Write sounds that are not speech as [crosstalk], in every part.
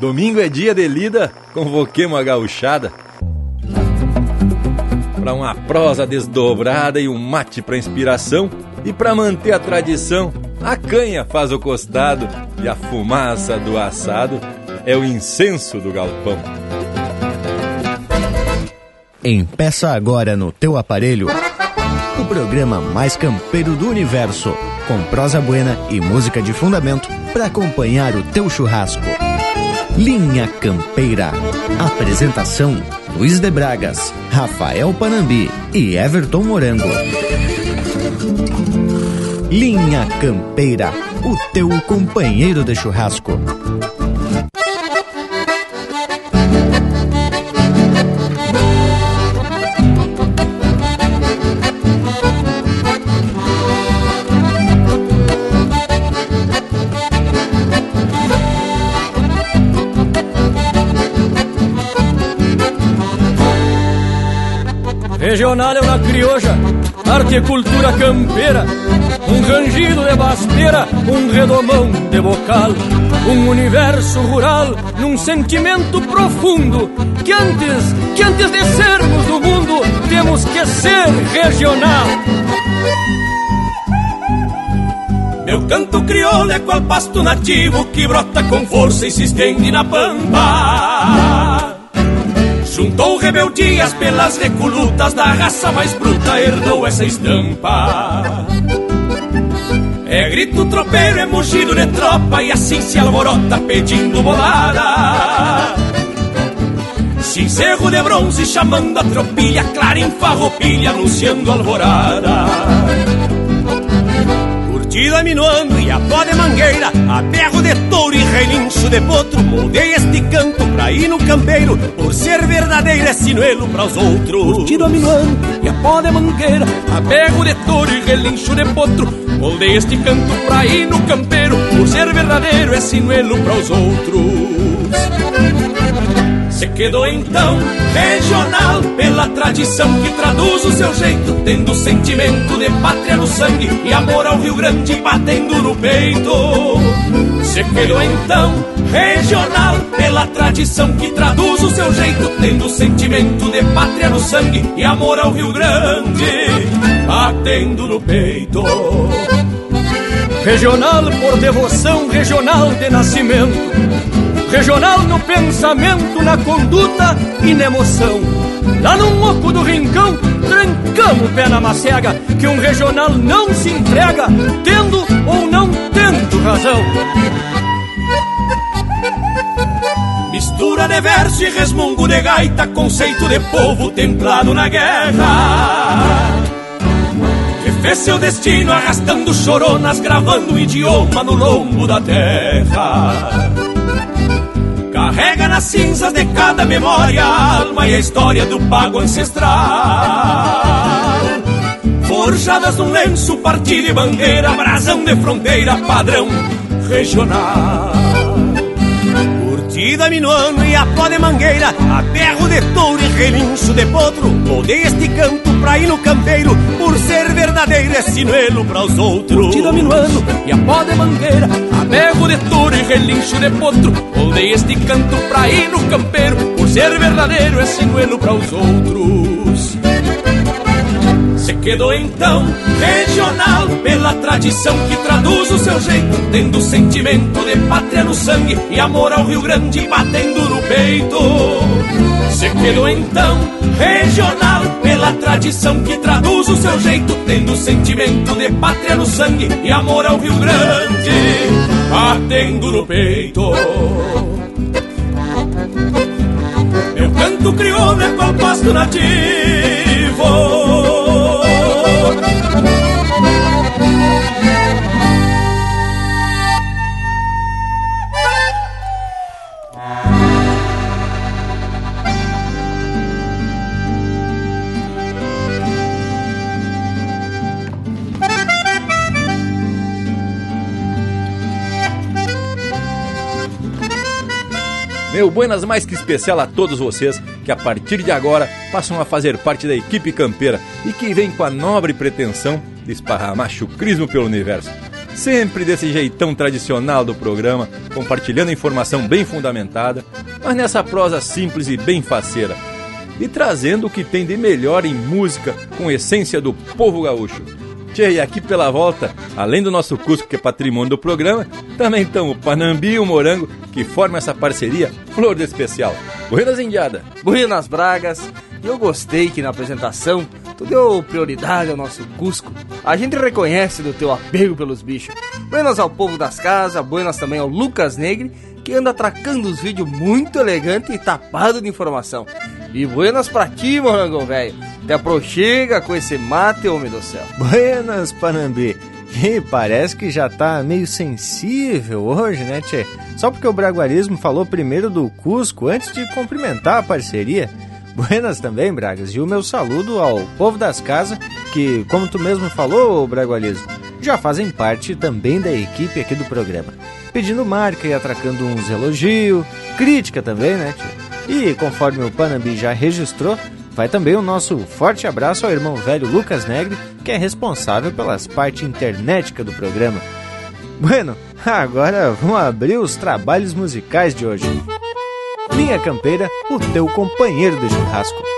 Domingo é dia de lida, convoquemos a gauchada. Para uma prosa desdobrada e um mate para inspiração. E para manter a tradição, a canha faz o costado e a fumaça do assado é o incenso do galpão. Empeça agora no teu aparelho o programa mais campeiro do universo, com prosa buena e música de fundamento para acompanhar o teu churrasco. Linha Campeira. Apresentação: Luiz de Bragas, Rafael Panambi e Everton Morango. Linha Campeira, o teu companheiro de churrasco. Regional é uma crioja, arte e cultura campeira, um rangido de basteira, um redomão de bocal, um universo rural num sentimento profundo que antes, que antes de sermos do mundo, temos que ser regional. Meu canto crioulo é qual pasto nativo que brota com força e se estende na pampa. Juntou rebeldias pelas recolutas da raça mais bruta, herdou essa estampa. É grito tropeiro, é mugido de tropa e assim se alvorota pedindo bolada. Cincerro de bronze chamando a tropilha, clara em farroupilha anunciando alvorada. Curtida minuano e a pó de mangueira, a berro de touro e relincho de potro, moldei este canto pra ir no campeiro, por ser verdadeiro é sinuelo para os outros. Curtido a minuano e a pó de mangueira, a berro de touro e relincho de potro, moldei este canto pra ir no campeiro, por ser verdadeiro é sinuelo para os outros. Se quedou então regional pela tradição que traduz o seu jeito, tendo sentimento de pátria no sangue e amor ao Rio Grande batendo no peito. Se quedou então regional pela tradição que traduz o seu jeito, tendo sentimento de pátria no sangue e amor ao Rio Grande batendo no peito. Regional por devoção, regional de nascimento. Regional no pensamento, na conduta e na emoção. Lá no oco do rincão, trancamos o pé na macega, que um regional não se entrega, tendo ou não tendo razão. Mistura de verso e resmungo de gaita, conceito de povo templado na guerra. Que fez seu destino arrastando choronas, gravando o idioma no lombo da terra. Carrega nas cinzas de cada memória a alma e a história do pago ancestral. Forjadas num lenço, partido e bandeira, brasão de fronteira, padrão regional. Curtida minuano e a pó de mangueira, a berro de touro e relincho de potro. Moldei este canto pra ir no campeiro, por ser verdadeiro é sinuelo para os outros. Curtida minuano e a pó de mangueira, a berro de touro e relincho de potro. Moldei este canto pra ir no campeiro, por ser verdadeiro é sinuelo para os outros. Se quedou então regional pela tradição que traduz o seu jeito, tendo sentimento de pátria no sangue e amor ao Rio Grande batendo no peito. Se quedou então regional pela tradição que traduz o seu jeito, tendo sentimento de pátria no sangue e amor ao Rio Grande batendo no peito. Meu canto crioulo é qual pasto nativo. Meu buenas mais que especial a todos vocês que a partir de agora passam a fazer parte da equipe campeira e que vem com a nobre pretensão de esparramar chucrismo pelo universo. sempre desse jeitão tradicional do programa, compartilhando informação bem fundamentada, mas nessa prosa simples e bem faceira, e trazendo o que tem de melhor em música com essência do povo gaúcho. Tchê, e aqui pela volta, além do nosso Cusco, que é patrimônio do programa, também estão o Panambi e o Morango, que formam essa parceria flor de especial. Buenas Indiada! Buenas Bragas! Eu gostei que na apresentação tu deu prioridade ao nosso Cusco. A gente reconhece do teu apego pelos bichos. Buenas ao povo das casas, buenas também ao Lucas Negre, que anda atracando os vídeos muito elegante e tapado de informação. E buenas pra ti, morangão velho. Te aproxega com esse mate, homem do céu. Buenas, Panambi. E parece que já tá meio sensível hoje, né, Tchê? Só porque o Braguarismo falou primeiro do Cusco antes de cumprimentar a parceria. Buenas também, Bragas, e o meu saludo ao povo das casas, que, como tu mesmo falou, Bragualismo, já fazem parte também da equipe aqui do programa. Pedindo marca e atracando uns elogios, crítica também, né, tio? E conforme o Panambi já registrou, vai também o nosso forte abraço ao irmão velho Lucas Negre, que é responsável pelas partes internéticas do programa. Bueno, agora vamos abrir os trabalhos musicais de hoje. Linha Campeira, o teu companheiro de churrasco.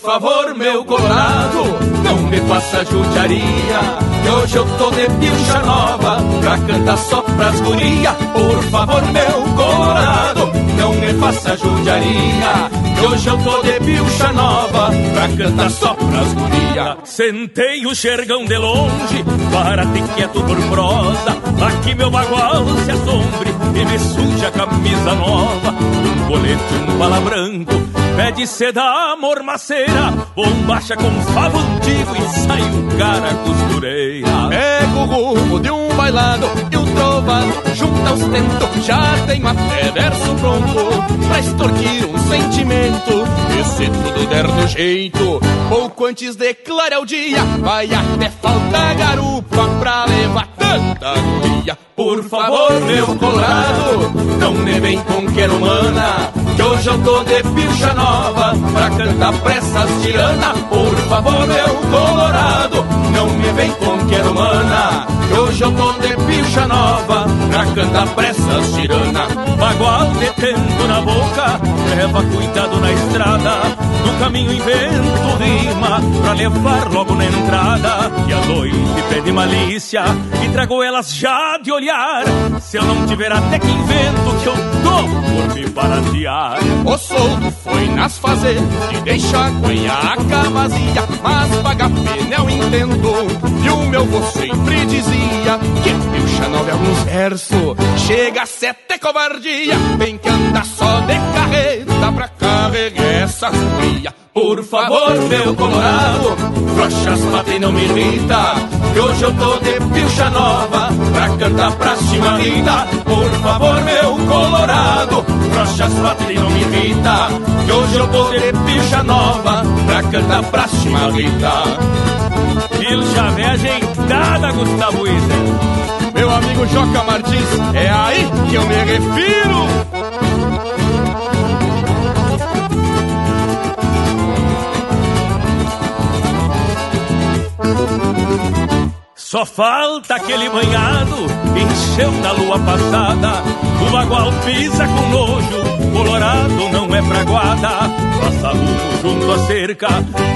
Favor, meu colorado, não me faça judiaria. Que hoje eu tô de pilcha nova pra cantar só pras guria. Por favor, meu colorado, não me faça judiaria. Que hoje eu tô de pilcha nova pra cantar só pras guria. Sentei o xergão de longe, para-te quieto por prosa. Aqui meu bagual se assombre e me suja a camisa nova. Um colete, um bala branco Pede seda, mormaceira, bombacha com favo antigo e sai o cara costureira. Pega o rumo de um bailado e o trovado junta os tentos. Já tenho até verso pronto pra extorquir um sentimento. E se tudo der do jeito, pouco antes de clarear o dia, vai até faltar garupa pra levar tanta guria. Por favor, meu colorado, não me vem com quero humana, que hoje eu tô de pilcha nova pra cantar pressas tirana. Por favor, meu colorado, não me vem com quero humana, que hoje eu tô de pilcha nova pra cantar pressas tirana. Bagual detendo na boca, leva cuidado na estrada, no caminho invento rima pra levar logo na entrada. E a noite pede malícia e trago elas já de olhar. Se eu não tiver até que invento que eu dou por me baratear. O solto foi nas fazendas e deixa a cuenhaca vazia, mas paga pneu entendo. E o meu vô sempre dizia que pilcha nove alguns versos, chega a sete covardia, bem que anda só de carreta pra carregar essas cria. Por favor, meu colorado, frouxas patem não me irrita, que hoje eu tô de pilcha nova pra cantar pra chimarrita. Por favor, meu colorado, frouxas patem não me irrita, que hoje eu tô de pilcha nova pra cantar pra chimarrita. Pilcha velha ajeitada, Gustavo Ida. Meu amigo Joca Martins, é aí que eu me refiro. Só falta aquele banhado encheu da lua passada. O bagual pisa com nojo, colorado não é fraguada. Passa rumo junto à cerca,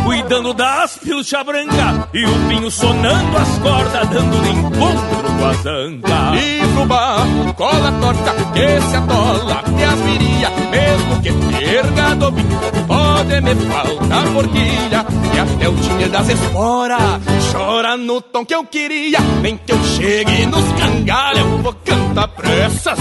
cuidando das pilcha branca. E o pinho sonando as cordas, dando de encontro com a zanca. Pro barro, cola torta, que se atola até as viria. Mesmo que perga do bico, pode me faltar forquilha. E até o time das esporas chora no tom que eu queria. Vem que eu chegue nos cangalhos, eu vou cantar pra essas.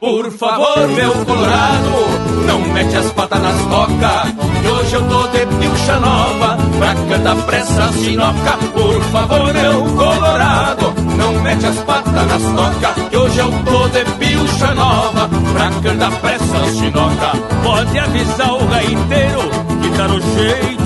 Por favor, meu colorado, não mete as patas nas tocas. Que hoje eu tô de pilcha nova, pra cantar pra essas chinoca. Por favor, meu colorado, não mete as patas nas tocas. Que hoje eu tô de pilcha nova, pra cantar pra essas chinoca. Pode avisar o gaiteiro, que tá no jeito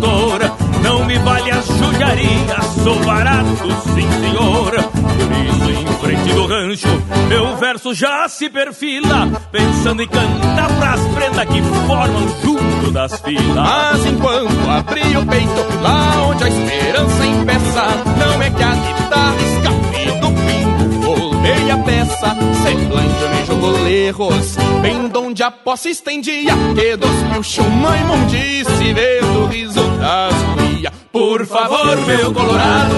cantora. Não me vale as judiarias, sou barato, sim senhor. Isso em frente do rancho, meu verso já se perfila, pensando em cantar pras prendas que formam junto das filas. Mas enquanto abri o peito, lá onde a esperança empeça, não é que a guitarra escape do pinto, voltei a peça, semblante me jogou lerros, bem donde a posse estendia, que dos mil chuma imundice, vendo o riso das guia. Por favor, meu colorado,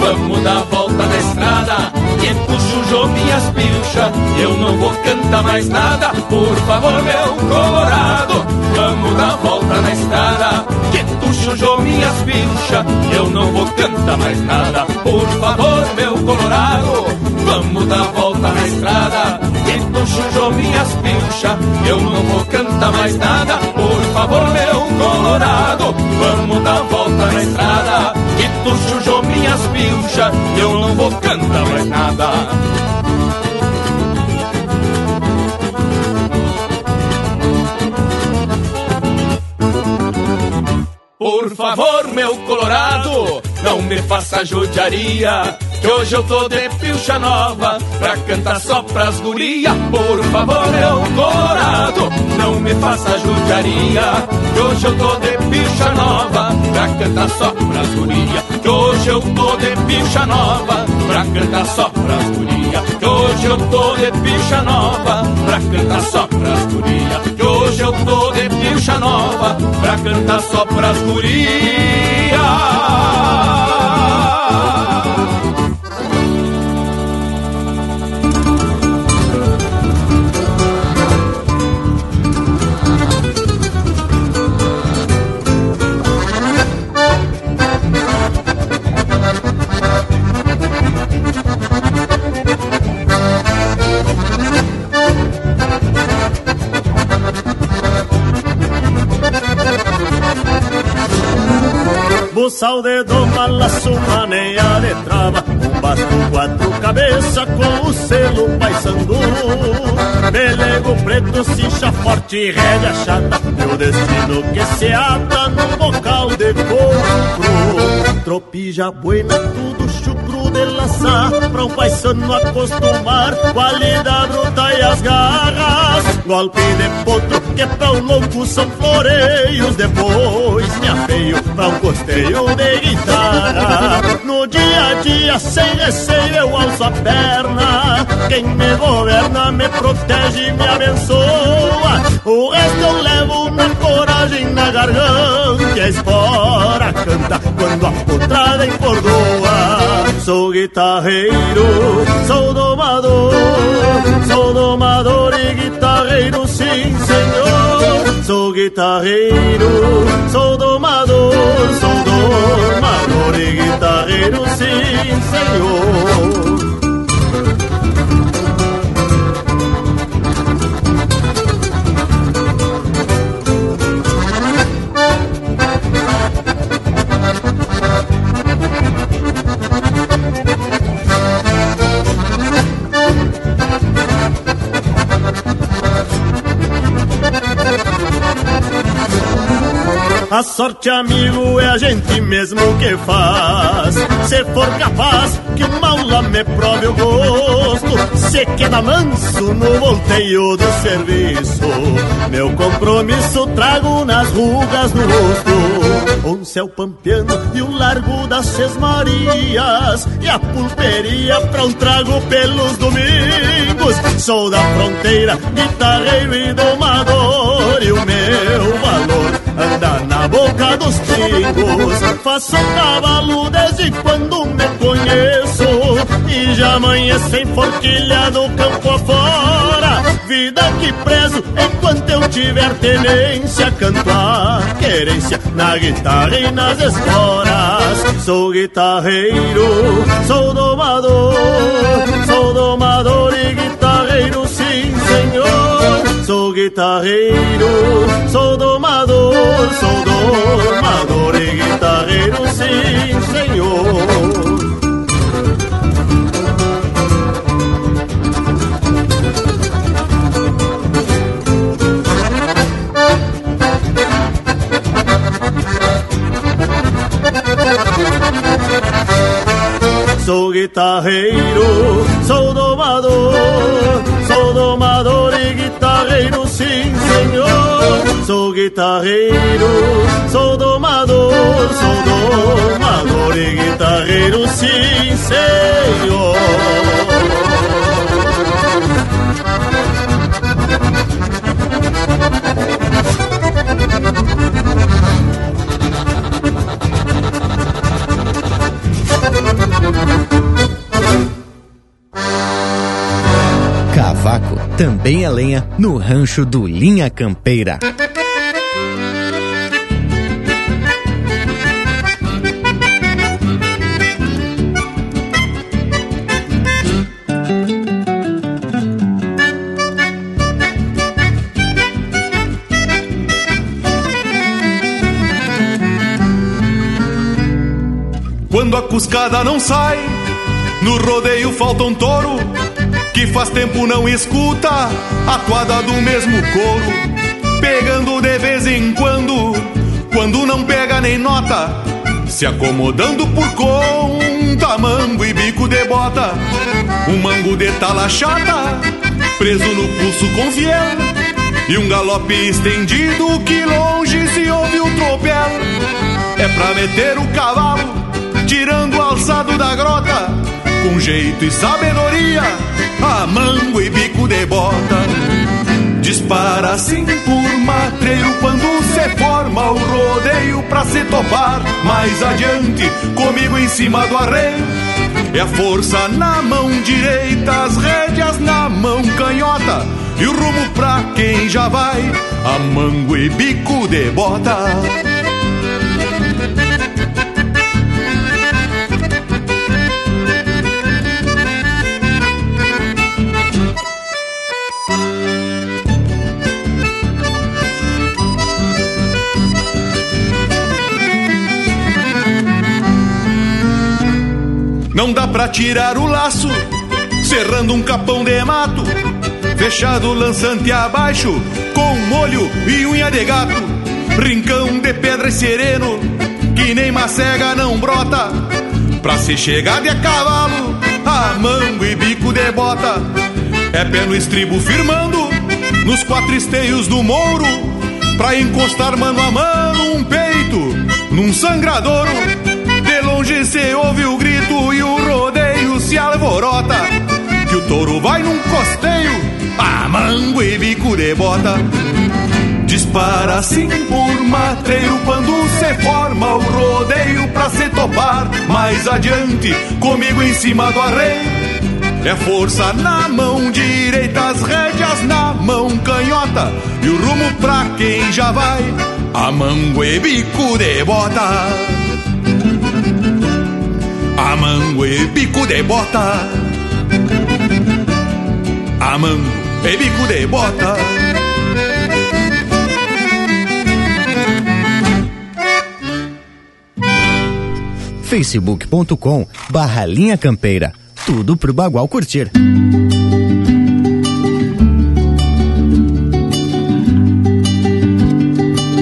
vamos dar volta na estrada, que puxo o jogo e as pilchas, eu não vou cantar mais nada. Por favor, meu colorado, vamos dar volta na estrada, que puxo o jogo e as pilchas, eu não vou cantar mais nada. Por favor, meu colorado, vamos dar volta na estrada, que puxo o jogo e as pilchas, eu não vou cantar mais nada. Por favor, meu colorado, vamos dar volta na estrada, que tu minhas pilchas, eu não vou cantar mais nada. Por favor, meu colorado, não me faça judiaria. Que hoje eu tô de pilcha nova Pra cantar só pras guria. Por favor, meu colorado Não me faça judiaria. Que hoje eu tô de pilcha nova Pra cantar só pras guria. Que hoje eu tô de pilcha nova Pra cantar só pras guria. Que hoje eu tô de pilcha nova Pra cantar só pras guria. Que hoje eu tô de pilcha nova Pra cantar só pras guria Buçal de doma, laço, maneia de trava. Um basto, quatro cabeça com o selo paisandu Pelego preto, cincha forte, rédea chata. Meu destino que se ata num bocal de couro. Tropija buena, tudo chucro de laçar Pra um paisano acostumar Qualidade bruta e as garras. Golpe de potro que pra o louco são floreios. Depois me afeio pra um costeio de guitarra. No dia a dia sem receio eu alço a perna. Quem me governa me protege e me abençoa. O resto eu levo na coragem, na garganta. E a espora canta quando a potrada encordoa. Sou guitarreiro, sou domador. Sou domador e guitarreiro, sim senhor Sou guitarreiro, sou domador Sou domador e guitarreiro, sim senhor A sorte, amigo, é a gente mesmo que faz. Se for capaz que o maula me prove o gosto, se queda manso no volteio do serviço. Meu compromisso trago nas rugas do rosto. Um céu pampeano e um largo das Seis Marias. E a pulperia pra um trago pelos domingos. Sou da fronteira, guitarreiro e domador. E o meu valor anda na boca dos pingos. Faço cavalo desde quando me conheço e já amanheço em forquilha no campo afora. Vida que prezo enquanto eu tiver tenência, canto a querência na guitarra e nas esporas. Sou guitarreiro, sou domador, sou domador e guitarreiro, senhor. Sou guitarreiro, sou domador, sou domador e guitarreiro, sim senhor. Guitarreiro, sou domador, sou domador e guitarreiro, sim senhor. Sou guitarreiro, sou domador, sou domador e guitarreiro, sim senhor. Também é lenha no rancho do Linha Campeira. Quando a cuscada não sai, no rodeio falta um touro que faz tempo não escuta a toada do mesmo coro, pegando de vez em quando, quando não pega nem nota, se acomodando por conta, mango e bico de bota, um mango de tala chata, preso no pulso com fiel, e um galope estendido que longe se ouve o tropel, é pra meter o cavalo tirando o alçado da grota, com jeito e sabedoria, a mango e bico de bota. Dispara assim por matreiro quando se forma o rodeio pra se topar. Mais adiante, comigo em cima do arreio. É a força na mão direita, as rédeas na mão canhota. E o rumo pra quem já vai, a mango e bico de bota. Não dá pra tirar o laço, cerrando um capão de mato, fechado lançante abaixo, com molho e unha de gato, rincão de pedra e sereno, que nem macega não brota, pra se chegar de a cavalo, a mango e bico de bota, é pé no estribo firmando, nos quatro esteios do mouro, pra encostar mano a mano um peito, num sangradouro. Longe se ouve o grito e o rodeio se alvorota. Que o touro vai num costeio, a mango e bico de bota. Dispara assim por matreiro quando se forma o rodeio pra se topar. Mais adiante, comigo em cima do arreio. É força na mão direita, as rédeas na mão canhota. E o rumo pra quem já vai, a mango e bico de bota. Amango e bico de bota Amango e bico de bota facebook.com barra linha campeira tudo pro Bagual curtir.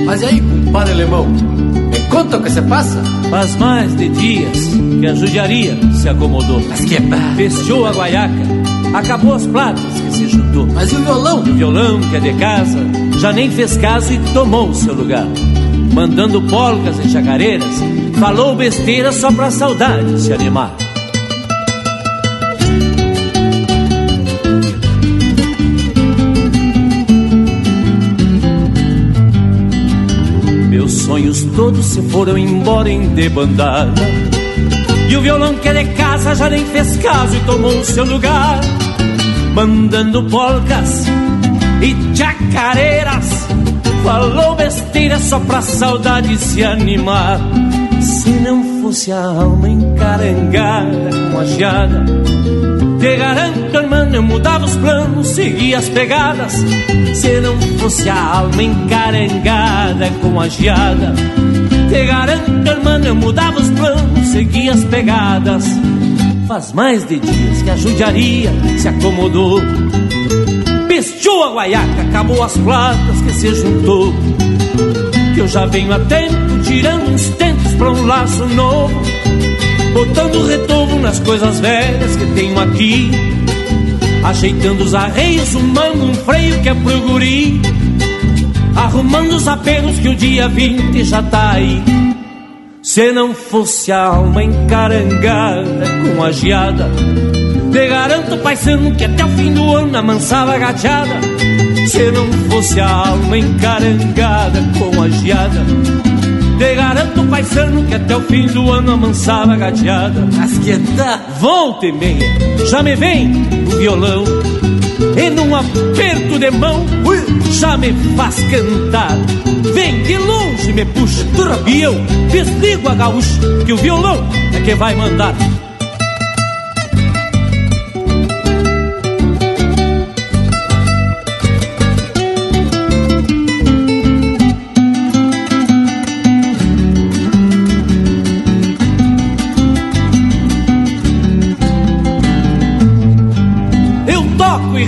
Mas e aí, compadre alemão? Me conta o que se passa? Faz mais de dias que a judiaria se acomodou. Mas que barra. Fechou a guaiaca, acabou as platas que se juntou. Mas e o violão? O violão que é de casa já nem fez caso e tomou o seu lugar. Mandando polcas e chacareiras, falou besteira só pra saudade se animar. Todos se foram embora em debandada. E o violão que é de casa já nem fez caso e tomou o seu lugar. Mandando polcas e chacareiras. Falou besteira só pra saudade se animar. Se não fosse a alma encarangada com a geada, te garanto, eu mudava os planos, seguia as pegadas. Se não fosse a alma encarangada com a geada, te garanto, hermano, eu mudava os planos, seguia as pegadas. Faz mais de dias que a judiaria se acomodou. Pestou a guaiaca, acabou as platas que se juntou. Que eu já venho a tempo tirando uns tentos pra um laço novo. botando retorno nas coisas velhas que tenho aqui. Ajeitando os arreios, umando um freio que é pro guri. Arrumando os apelos que o dia 20 já tá aí. Se não fosse a alma encarangada com a geada, te garanto, paisano, que até o fim do ano amansava gateada. Se não fosse a alma encarangada com a geada, te garanto, paisano, que até o fim do ano amansava gateada. Asquieta! Volta e meia, já me vem o violão. E num aperto de mão, já me faz cantar. Vem de longe, me puxa, e eu desligo a gaúcha, que o violão é que vai mandar.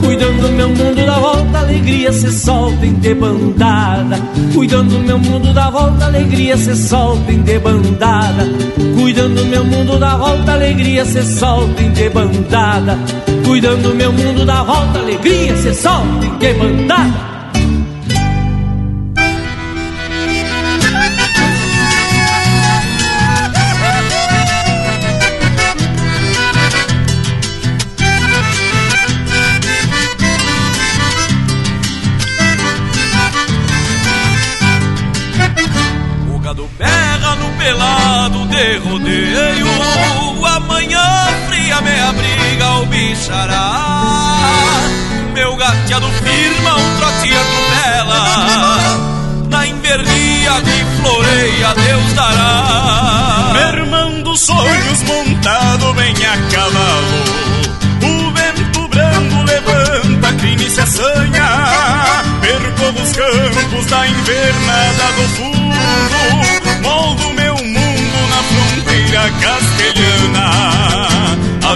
Cuidando meu mundo da volta, alegria se solta em debandada. Cuidando meu mundo da volta, alegria se solta em debandada. Cuidando meu mundo da volta, alegria se solta em debandada. Cuidando meu mundo da volta, alegria se solta em debandada.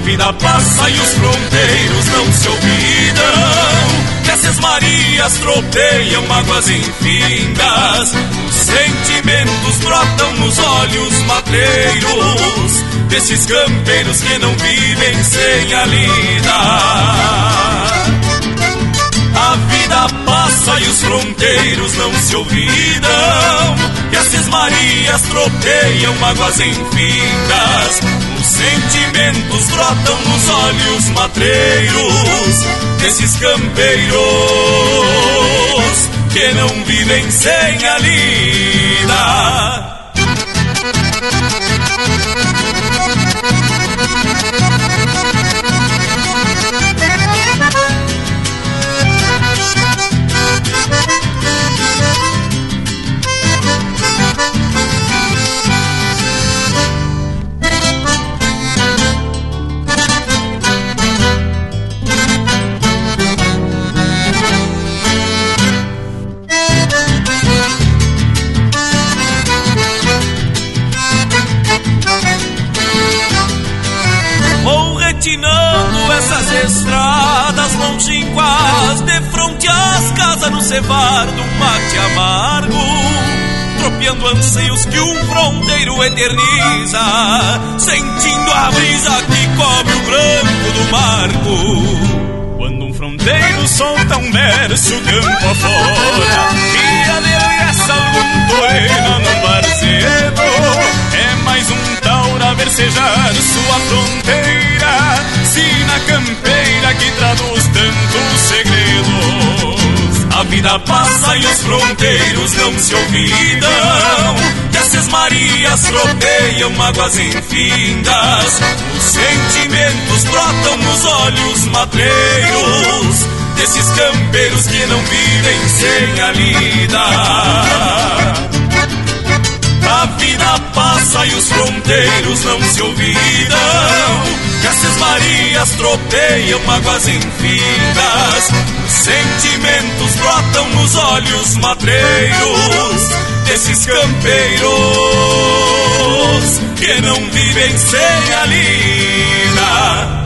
Vida passa e os fronteiros não se olvidam. Nessas marias tropeiam mágoas infindas. Os sentimentos brotam nos olhos matreiros desses campeiros que não vivem sem a lida. A vida passa e os fronteiros não se olvidam. E as marias tropeiam mágoas infindas. Os sentimentos brotam nos olhos matreiros desses campeiros que não vivem sem a lida. Tropeando anseios que um fronteiro eterniza, sentindo a brisa que cobre o branco do marco. Quando um fronteiro solta um verso campo afora E adereça algum torena no barcedo É mais um taura versejar sua fronteira Sina campeira que traduz tantos segredos A vida passa e os fronteiros não se olvidam. E marias tropeiam mágoas infindas. Os sentimentos brotam nos olhos matreiros Desses campeiros que não vivem sem a lida a vida passa e os fronteiros não se olvidam. Que essas marias tropeiam mágoas infindas, os sentimentos brotam nos olhos matreiros desses campeiros que não vivem sem a lida.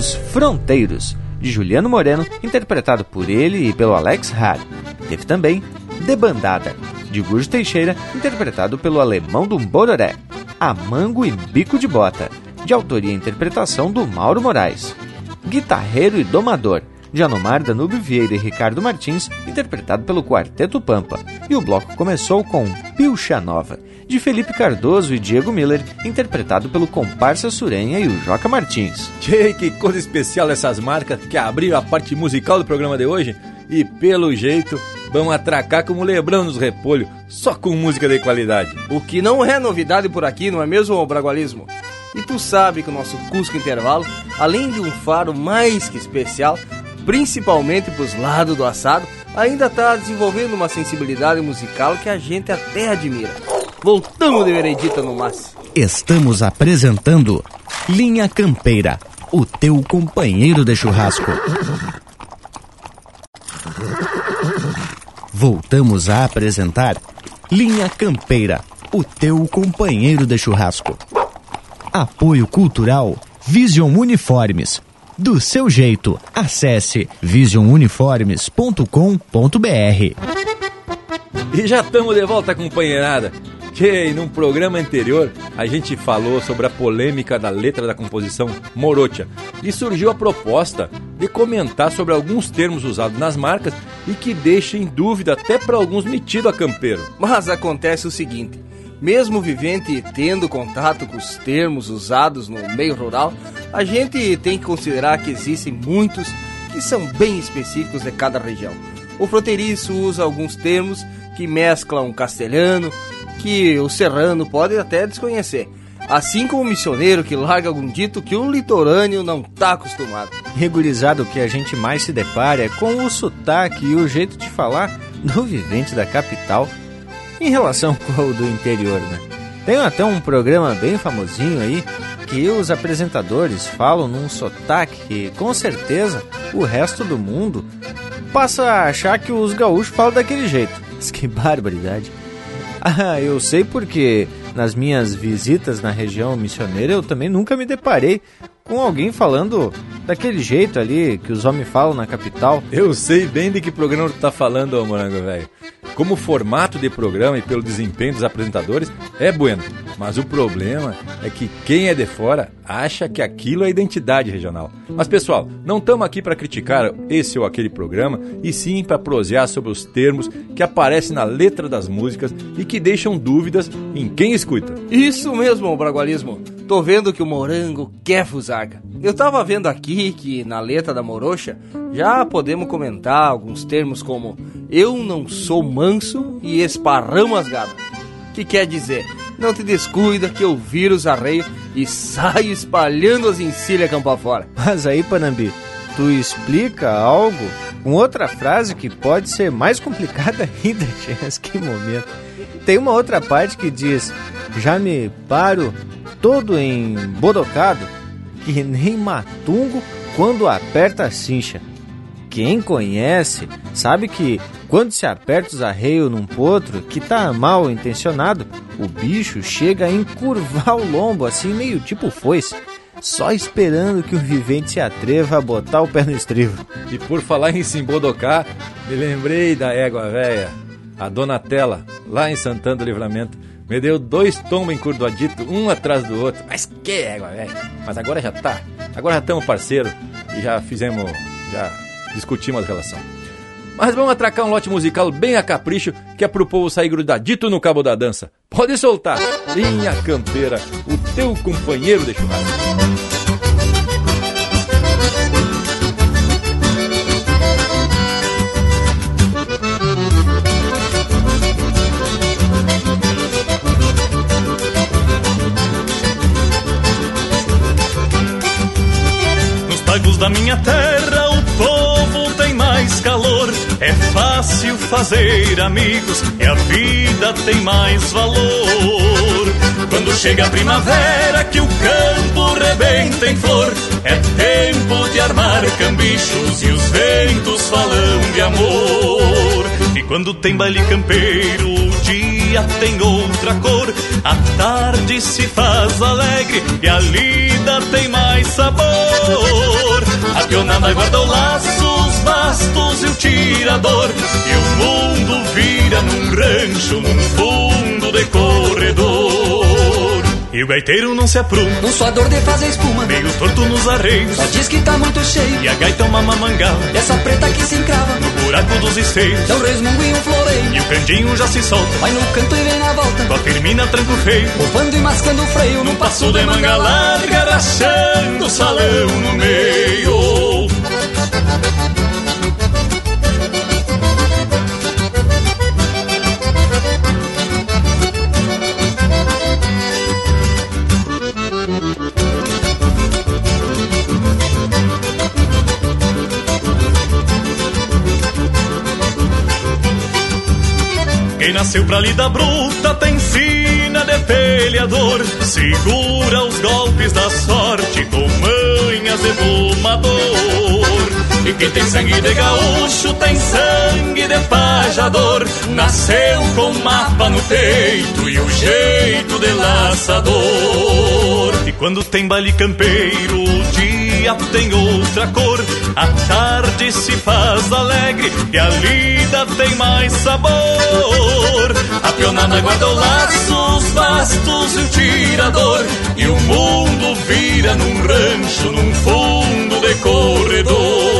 Ouvimos Fronteiros, de Juliano Moreno, interpretado por ele e pelo Alex Hard. Teve também Debandada, de Gurjo Teixeira, interpretado pelo alemão do Bororé. Amango e Bico de Bota, de autoria e interpretação do Mauro Moraes. Guitarreiro e Domador, de Anomar Danúbio Vieira e Ricardo Martins, interpretado pelo Quarteto Pampa. E o bloco começou com Pilcha Nova, de Felipe Cardoso e Diego Miller, interpretado pelo Comparsa Surenha e o Joca Martins. Tchê, que coisa especial essas marcas que abriram a parte musical do programa de hoje. E pelo jeito, vão atracar como Lebrão nos repolho, só com música de qualidade. O que não é novidade por aqui, não é mesmo, Bragualismo? E tu sabe que o nosso Cusco Intervalo, além de um faro mais que especial, principalmente pros lados do assado, ainda está desenvolvendo uma sensibilidade musical que a gente até admira. Voltamos de veredita no mas. Estamos apresentando Linha Campeira, o teu companheiro de churrasco. Voltamos a apresentar Linha Campeira, o teu companheiro de churrasco. Apoio Cultural Vision Uniformes. Do seu jeito, acesse visionuniformes.com.br. E já estamos de volta, companheirada. Que num programa anterior a gente falou sobre a polêmica da letra da composição Morocha e surgiu a proposta de comentar sobre alguns termos usados nas marcas e que deixem dúvida até para alguns metidos a campeiro. Mas acontece o seguinte: mesmo vivente e tendo contato com os termos usados no meio rural, a gente tem que considerar que existem muitos que são bem específicos de cada região. O fronteiriço usa alguns termos que mesclam castelhano, que o serrano pode até desconhecer. Assim como o missioneiro que larga algum dito que o litorâneo não está acostumado. Regularizado que a gente mais se depara é com o sotaque e o jeito de falar do vivente da capital em relação [laughs] com o do interior, né? Tem até um programa bem famosinho aí que os apresentadores falam num sotaque que com certeza o resto do mundo passa a achar que os gaúchos falam daquele jeito. Mas que barbaridade. Ah, eu sei porque nas minhas visitas na região missioneira eu também nunca me deparei com alguém falando daquele jeito ali que os homens falam na capital. Eu sei bem de que programa tu tá falando, ô morango velho. Como formato de programa e pelo desempenho dos apresentadores, é bueno. Mas o problema é que quem é de fora acha que aquilo é identidade regional. Mas pessoal, não estamos aqui para criticar esse ou aquele programa, e sim para prosear sobre os termos que aparecem na letra das músicas e que deixam dúvidas em quem escuta. Isso mesmo, Bragualismo. Tô vendo que o morango quer fusaga. Eu tava vendo aqui que na letra da morocha já podemos comentar alguns termos como eu não sou manso e esparramo as garras. Que quer dizer, não te descuida que eu viro os arreios e saio espalhando as encilhas campo afora. [laughs] Mas aí, Panambi, tu explica algo com outra frase que pode ser mais complicada [laughs] ainda, Mas que momento. Tem uma outra parte que diz, já me paro todo embodocado, que nem matungo quando aperta a cincha. Quem conhece sabe que quando se aperta os arreios num potro que tá mal intencionado, o bicho chega a encurvar o lombo assim meio tipo foice, só esperando que o vivente se atreva a botar o pé no estribo. E por falar em se embodocar, me lembrei da égua velha, a Donatella, lá em Santana do Livramento me deu dois tombos encurdoaditos, um atrás do outro. Mas que égua, velho. Mas agora já tá. Agora já estamos parceiro e já fizemos, já discutimos a relação. Mas vamos atracar um lote musical bem a capricho, que é pro povo sair grudadito no cabo da dança. Pode soltar. Linha Campeira, o teu companheiro de churrasco. Da minha terra o povo mais calor, é fácil fazer amigos e a vida tem mais valor. Quando chega a primavera que o campo rebenta em flor, é tempo de armar cambichos e os ventos falam de amor. E quando tem baile campeiro, dia tem outra cor, a tarde se faz alegre e a lida tem mais sabor. A pionada guarda o laço, os bastos e o tirador, e o mundo vira num rancho, num fundo de corredor. E o gaiteiro não se apruma. Num suador de fazer espuma. Meio torto nos arreios. Só diz que tá muito cheio. E a gaita é uma mamangala Essa preta que se encrava No buraco dos esteios. É um resmungo e um floreio. E o candinho já se solta. Vai no canto e vem na volta. Com a firmina tranco feio. Bufando e mascando o freio. Num passo de manga larga Rachando o salão no meio Quem nasceu pra lida bruta tem sina de peleador, segura os golpes da sorte com manhas de. E quem tem sangue de gaúcho tem sangue de pajador, nasceu com mapa no peito e o jeito de laçador. E quando tem baile campeiro, o dia tem outra cor, a tarde se faz alegre e a lida tem mais sabor. A pionada guarda o laço, os bastos e o tirador, e o mundo vira num rancho, num fundo de corredor.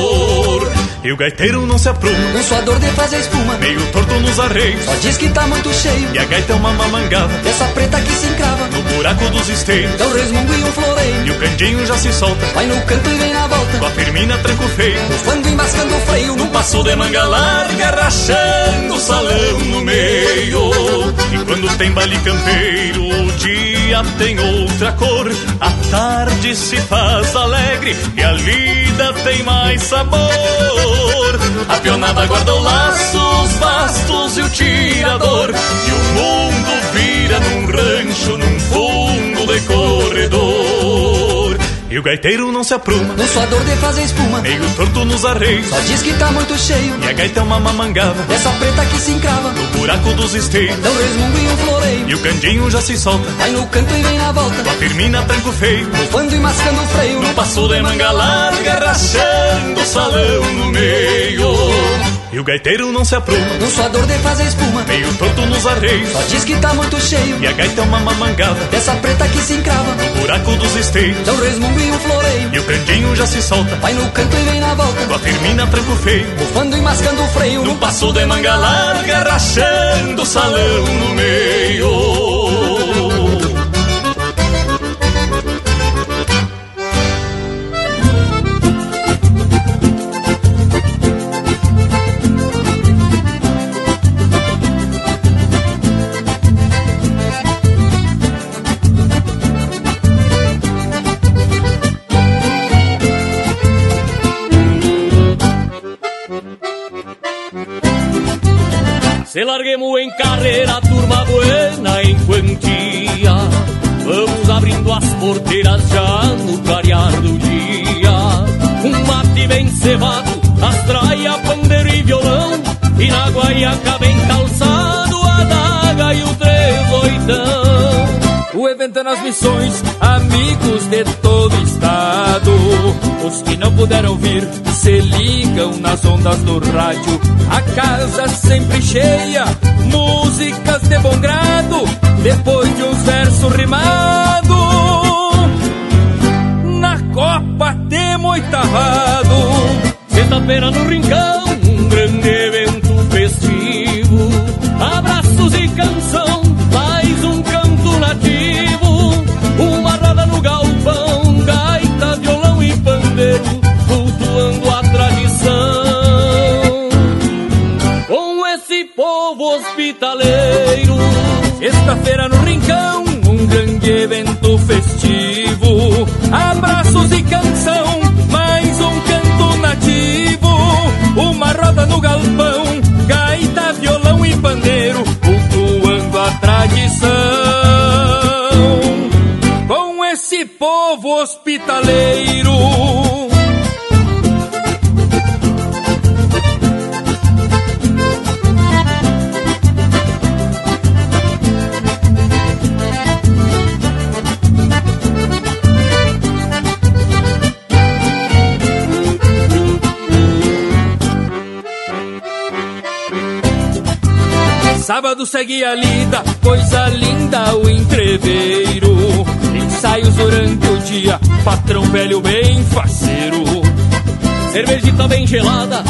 E o gaiteiro não se apruma. Num suador de fazer espuma. Meio torto nos arreios. Só diz que tá muito cheio. E a gaita é uma mamangada Essa preta que se encrava. No buraco dos esteios É um resmungo e um floreio. E o candinho já se solta. Vai no canto e vem na volta. Com a firmina tranco feio. Bufando e mascando o freio. Num passo de manga larga Rachando o salão no meio. E quando tem baile campeiro O dia tem outra cor. A tarde se faz alegre E a lida tem mais sabor a pionada guarda o laço, os bastos e o tirador. E o mundo vira num rancho, num E o gaiteiro não se apruma. Num suador de fazer espuma. Meio torto nos arreios. Só diz que tá muito cheio. E a gaita é uma mamangava. Essa preta que se encrava. No buraco dos esteios É um resmungo e um floreio. E o candinho já se solta. Vai no canto e vem na volta. Com a firmina tranco feio. Bufando e mascando o freio. No passo de manga larga Rachando o salão no meio e o gaiteiro não se apruma. Num suador de fazer espuma. Meio torto nos arreios. Só diz que tá muito cheio. E a gaita é uma mamangava Dessa preta que se encrava. No buraco dos esteios É um resmungo e um floreio. E o candinho já se solta. Vai no canto e vem na volta. Com a firmina tranco feio. Bufando e mascando o freio. Num passo de manga larga Rachando o salão no meio Se larguemos em carreira, turma buena em quantia. Vamos abrindo as porteiras já no clarear do dia. Um mate bem cevado, astraia, pandeiro e violão. E na guaiaca bem calçado, a daga e o três oitão. O evento é nas missões, amigos de todo estado. Os que não puderam vir se ligam nas ondas do rádio. A casa sempre cheia, músicas de bom grado. Depois de uns versos rimados, na Copa temos oitavado. Sexta-feira no Rincão, um grande evento hospitaleiro. Sexta-feira no Rincão, um grande evento festivo. Abraços e canção, mais um canto nativo. Uma roda no galpão, gaita, violão e pandeiro, cultuando a tradição. Com esse povo hospitaleiro. Sábado segue a lida, coisa linda o entreveiro. Ensaios durante o dia, patrão velho bem faceiro. Cervejita bem gelada,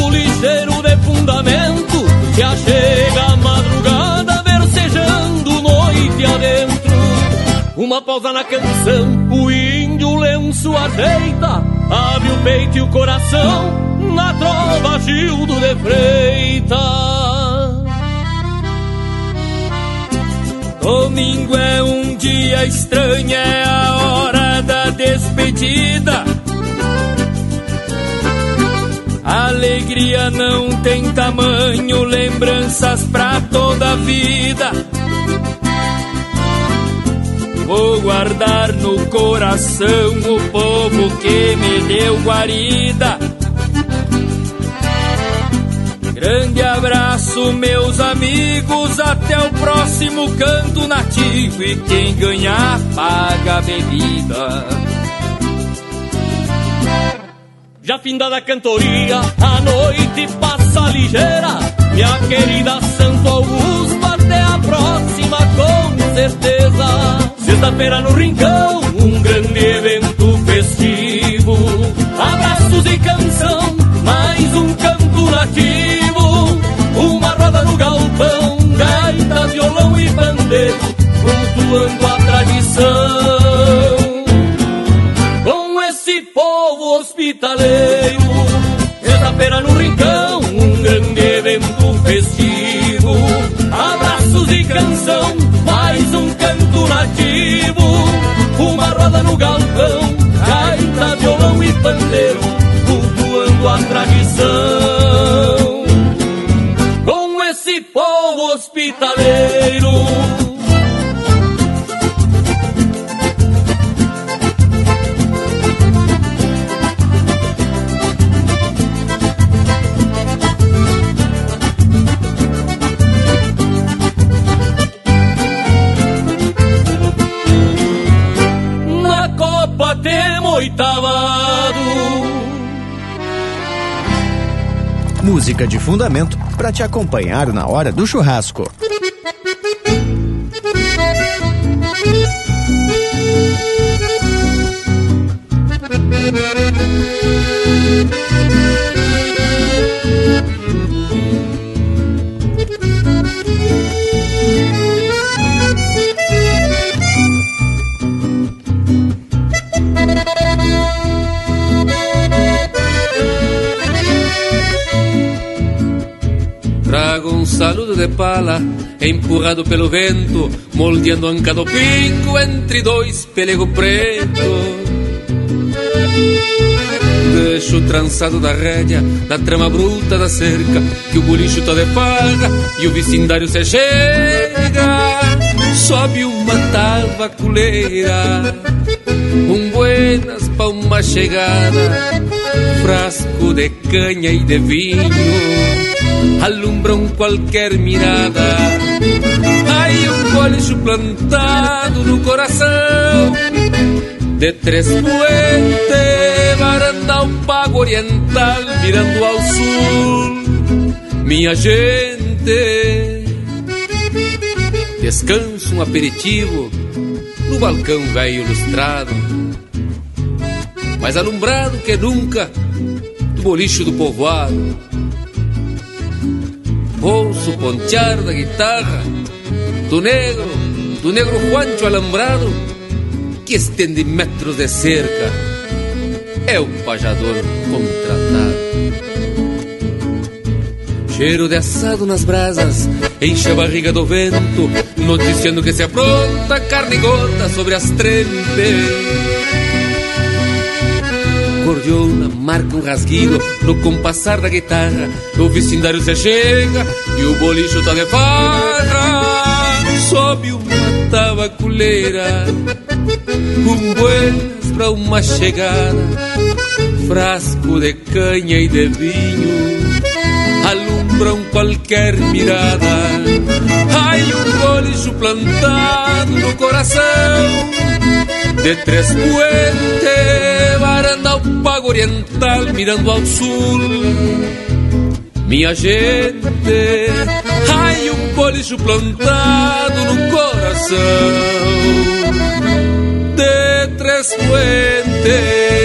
o ligeiro de fundamento. Se achega a madrugada, versejando noite adentro. Uma pausa na canção, o índio lenço ajeita. Abre o peito e o coração, na trova dia estranho, é a hora da despedida. Alegria não tem tamanho, lembranças pra toda a vida. Vou guardar no coração o povo que me deu guarida. Abraço, meus amigos, até o próximo canto nativo. E quem ganhar, paga a bebida. Já findada a cantoria, a noite passa ligeira. Minha querida Santo Augusto, até a próxima com certeza. Sexta-feira no Rincão, um grande evento festivo. Abraços e canção, mais um canto nativo. Roda no galpão, gaita, violão e pandeiro, cultuando a tradição. Com esse povo hospitaleiro, sexta-feira no Rincão, um grande evento festivo. Abraços e canção, mais um canto nativo. Uma roda no galpão, gaita, violão e pandeiro, cultuando a tradição. Povo Música de fundamento para te acompanhar na hora do churrasco. De pala, empurrado pelo vento, moldeando anca do pingo entre dois pelego preto. Deixo trançado da rédea, da trama bruta da cerca, que o bolicho tá de farra e o vecindário se chega. Sobe uma tabaculeira, um buenas pra uma chegada, frasco de canha e de vinho alumbram qualquer mirada. Hay um bolicho plantado no coração de três puentes, varanda um pago oriental virando ao sul. Minha gente, descanso um aperitivo no balcão velho ilustrado, mais alumbrado que nunca do bolicho do povoado ouço pontear da guitarra do negro, do negro Juancho alambrado que estende metros de cerca. É o pajador contratado. Cheiro de assado nas brasas, enche a barriga do vento, noticiando que se apronta carne gorda sobre as trempes. Marca um rasguido no compassar da guitarra. O vecindário se chega e o bolicho tá de farra. Sobe uma tabaculeira, com buenas pra uma chegada, frasco de canha e de vinho, alumbram qualquer mirada. Ai, um bolicho plantado no coração de Três Puentes, ao pago oriental, mirando ao sul. Minha gente, ai, um bolicho plantado no coração de Três Puentes.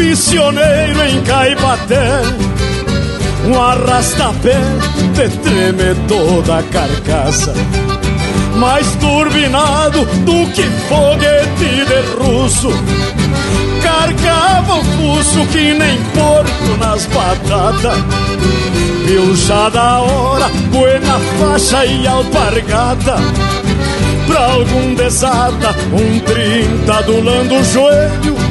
missioneiro em Caipaté Um arrastapé de tremer toda a carcaça. Mais turbinado do que foguete de russo. Carcava o fuso que nem porco nas batatas. Viu já da hora, buena faixa e alpargata. Pra algum desata, um trinta adulando o joelho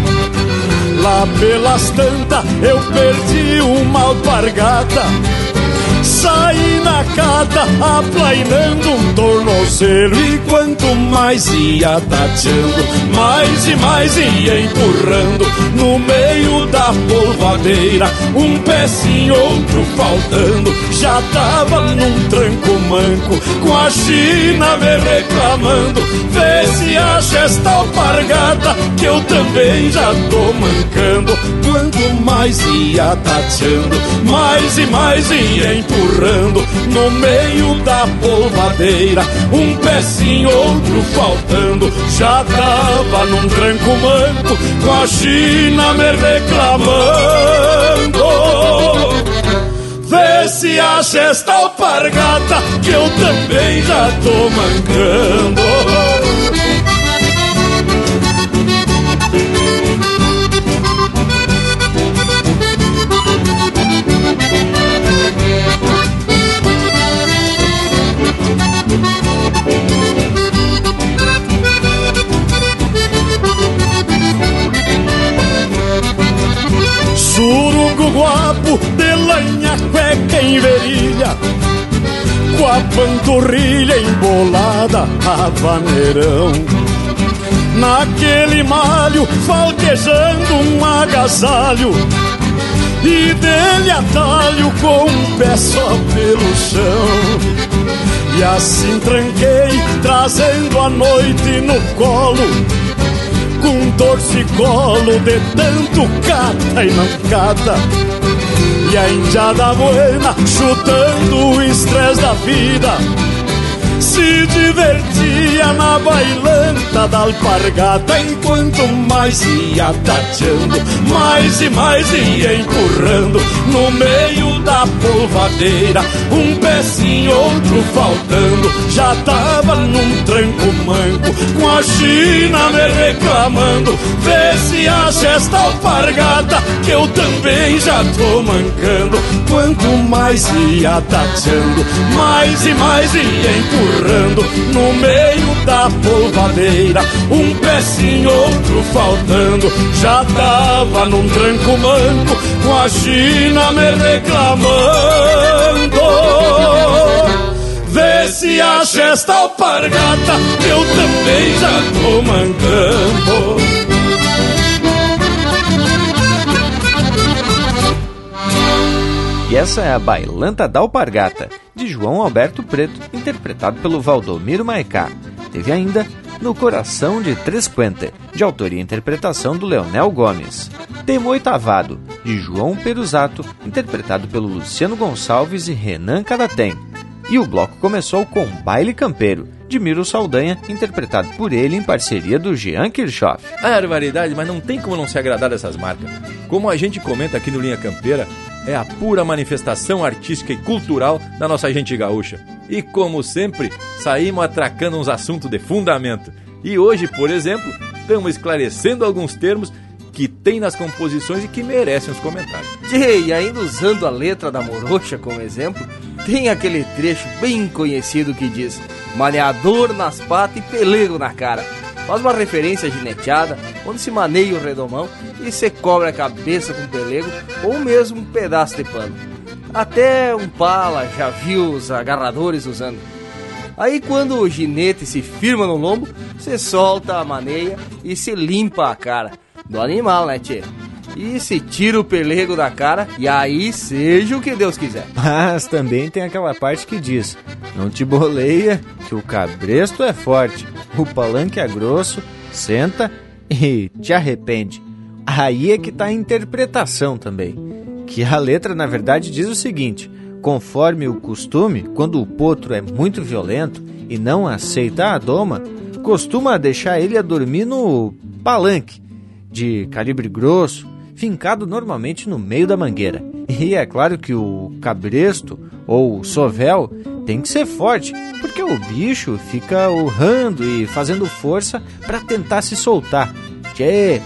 Lá pelas tantas eu perdi uma alpargata Saí na cata aplainando um tornozelo E quanto mais ia tateando Mais e mais ia empurrando. No meio da polvadeira Um pezinho, outro faltando. Já tava num tranco manco Com a China me reclamando. Vê se acha esta alpargata Que eu também já tô mancando. Quanto mais ia tateando Mais e mais ia empurrando no meio da polvadeira, um pezinho, outro faltando. Já tava num tranco manco, com a China me reclamando. Vê se acha esta alpargata, que eu também já tô mancando. Surungo guapo de lanha cueca em verilha. Com a panturrilha embolada a vaneirão Naquele malho falquejando um agasalho. E dele atalho com um pé só pelo chão. E assim tranquei, trazendo a noite no colo Com torcicolo de tanto cata e não cata. E a indiada buena chutando o estresse da vida Se divertia na bailanta da alpargata Enquanto mais ia tateando, mais e mais ia empurrando No meio da polvadeira, um pezinho, outro faltando Já tava num tranco manco, com a China me reclamando Vê se acha esta alpargata, que eu também já tô mancando Quanto mais ia tateando, mais e mais ia empurrando No meio da polvadeira, um pezinho, outro faltando. Já tava num tranco manco, com a China me reclamando. Vê se acha esta alpargata, eu também já tô mancando E essa é a Bailanta da Alpargata, João Alberto Preto, interpretado pelo Valdomiro Maicá. Teve ainda No Coração de Três Quente, de autoria e interpretação do Leonel Gomes. Temo Oitavado, de João Peruzato, interpretado pelo Luciano Gonçalves e Renan Cadatem. E o bloco começou com Baile Campeiro, de Miro Saldanha, interpretado por ele em parceria do Jean Kirchhoff. Barbaridade, mas não tem como não se agradar dessas marcas. Como a gente comenta aqui no Linha Campeira, é a pura manifestação artística e cultural da nossa gente gaúcha. E como sempre, saímos atracando uns assuntos de fundamento. E hoje, por exemplo, estamos esclarecendo alguns termos que tem nas composições e que merecem os comentários. E ainda usando a letra da Morocha como exemplo, tem aquele trecho bem conhecido que diz: Maneador nas patas e pelego na cara. Faz uma referência gineteada, onde se maneia o redomão e se cobre a cabeça com pelego ou mesmo um pedaço de pano. Até um pala já viu os agarradores usando. Aí quando o ginete se firma no lombo, você solta a maneia e se limpa a cara do animal, né, tchê? E se tira o pelego da cara, e aí seja o que Deus quiser. Mas também tem aquela parte que diz: Não te boleia, que o cabresto é forte, o palanque é grosso, senta e te arrepende. Aí é que tá a interpretação também. Que a letra, na verdade, diz o seguinte: conforme o costume, quando o potro é muito violento e não aceita a doma, costuma deixar ele a dormir no palanque de calibre grosso, fincado normalmente no meio da mangueira. E é claro que o cabresto ou sovel tem que ser forte, porque o bicho fica urrando e fazendo força para tentar se soltar. Tchê,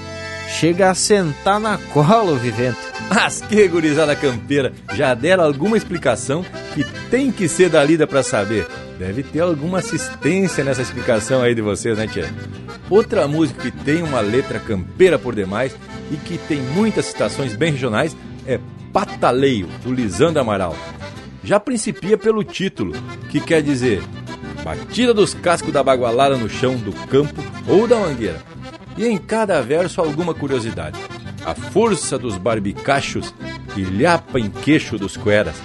chega a sentar na cola o vivente. Mas que gurizada campeira, já deram alguma explicação que tem que ser da lida para saber. Deve ter alguma assistência nessa explicação aí de vocês, né, tia? Outra música que tem uma letra campeira por demais e que tem muitas citações bem regionais é Pataleio, do Lisandro Amaral. Já principia pelo título, que quer dizer Batida dos cascos da bagualada no chão do campo ou da mangueira. E em cada verso alguma curiosidade. A força dos barbicachos ilhapa em queixo dos cueras.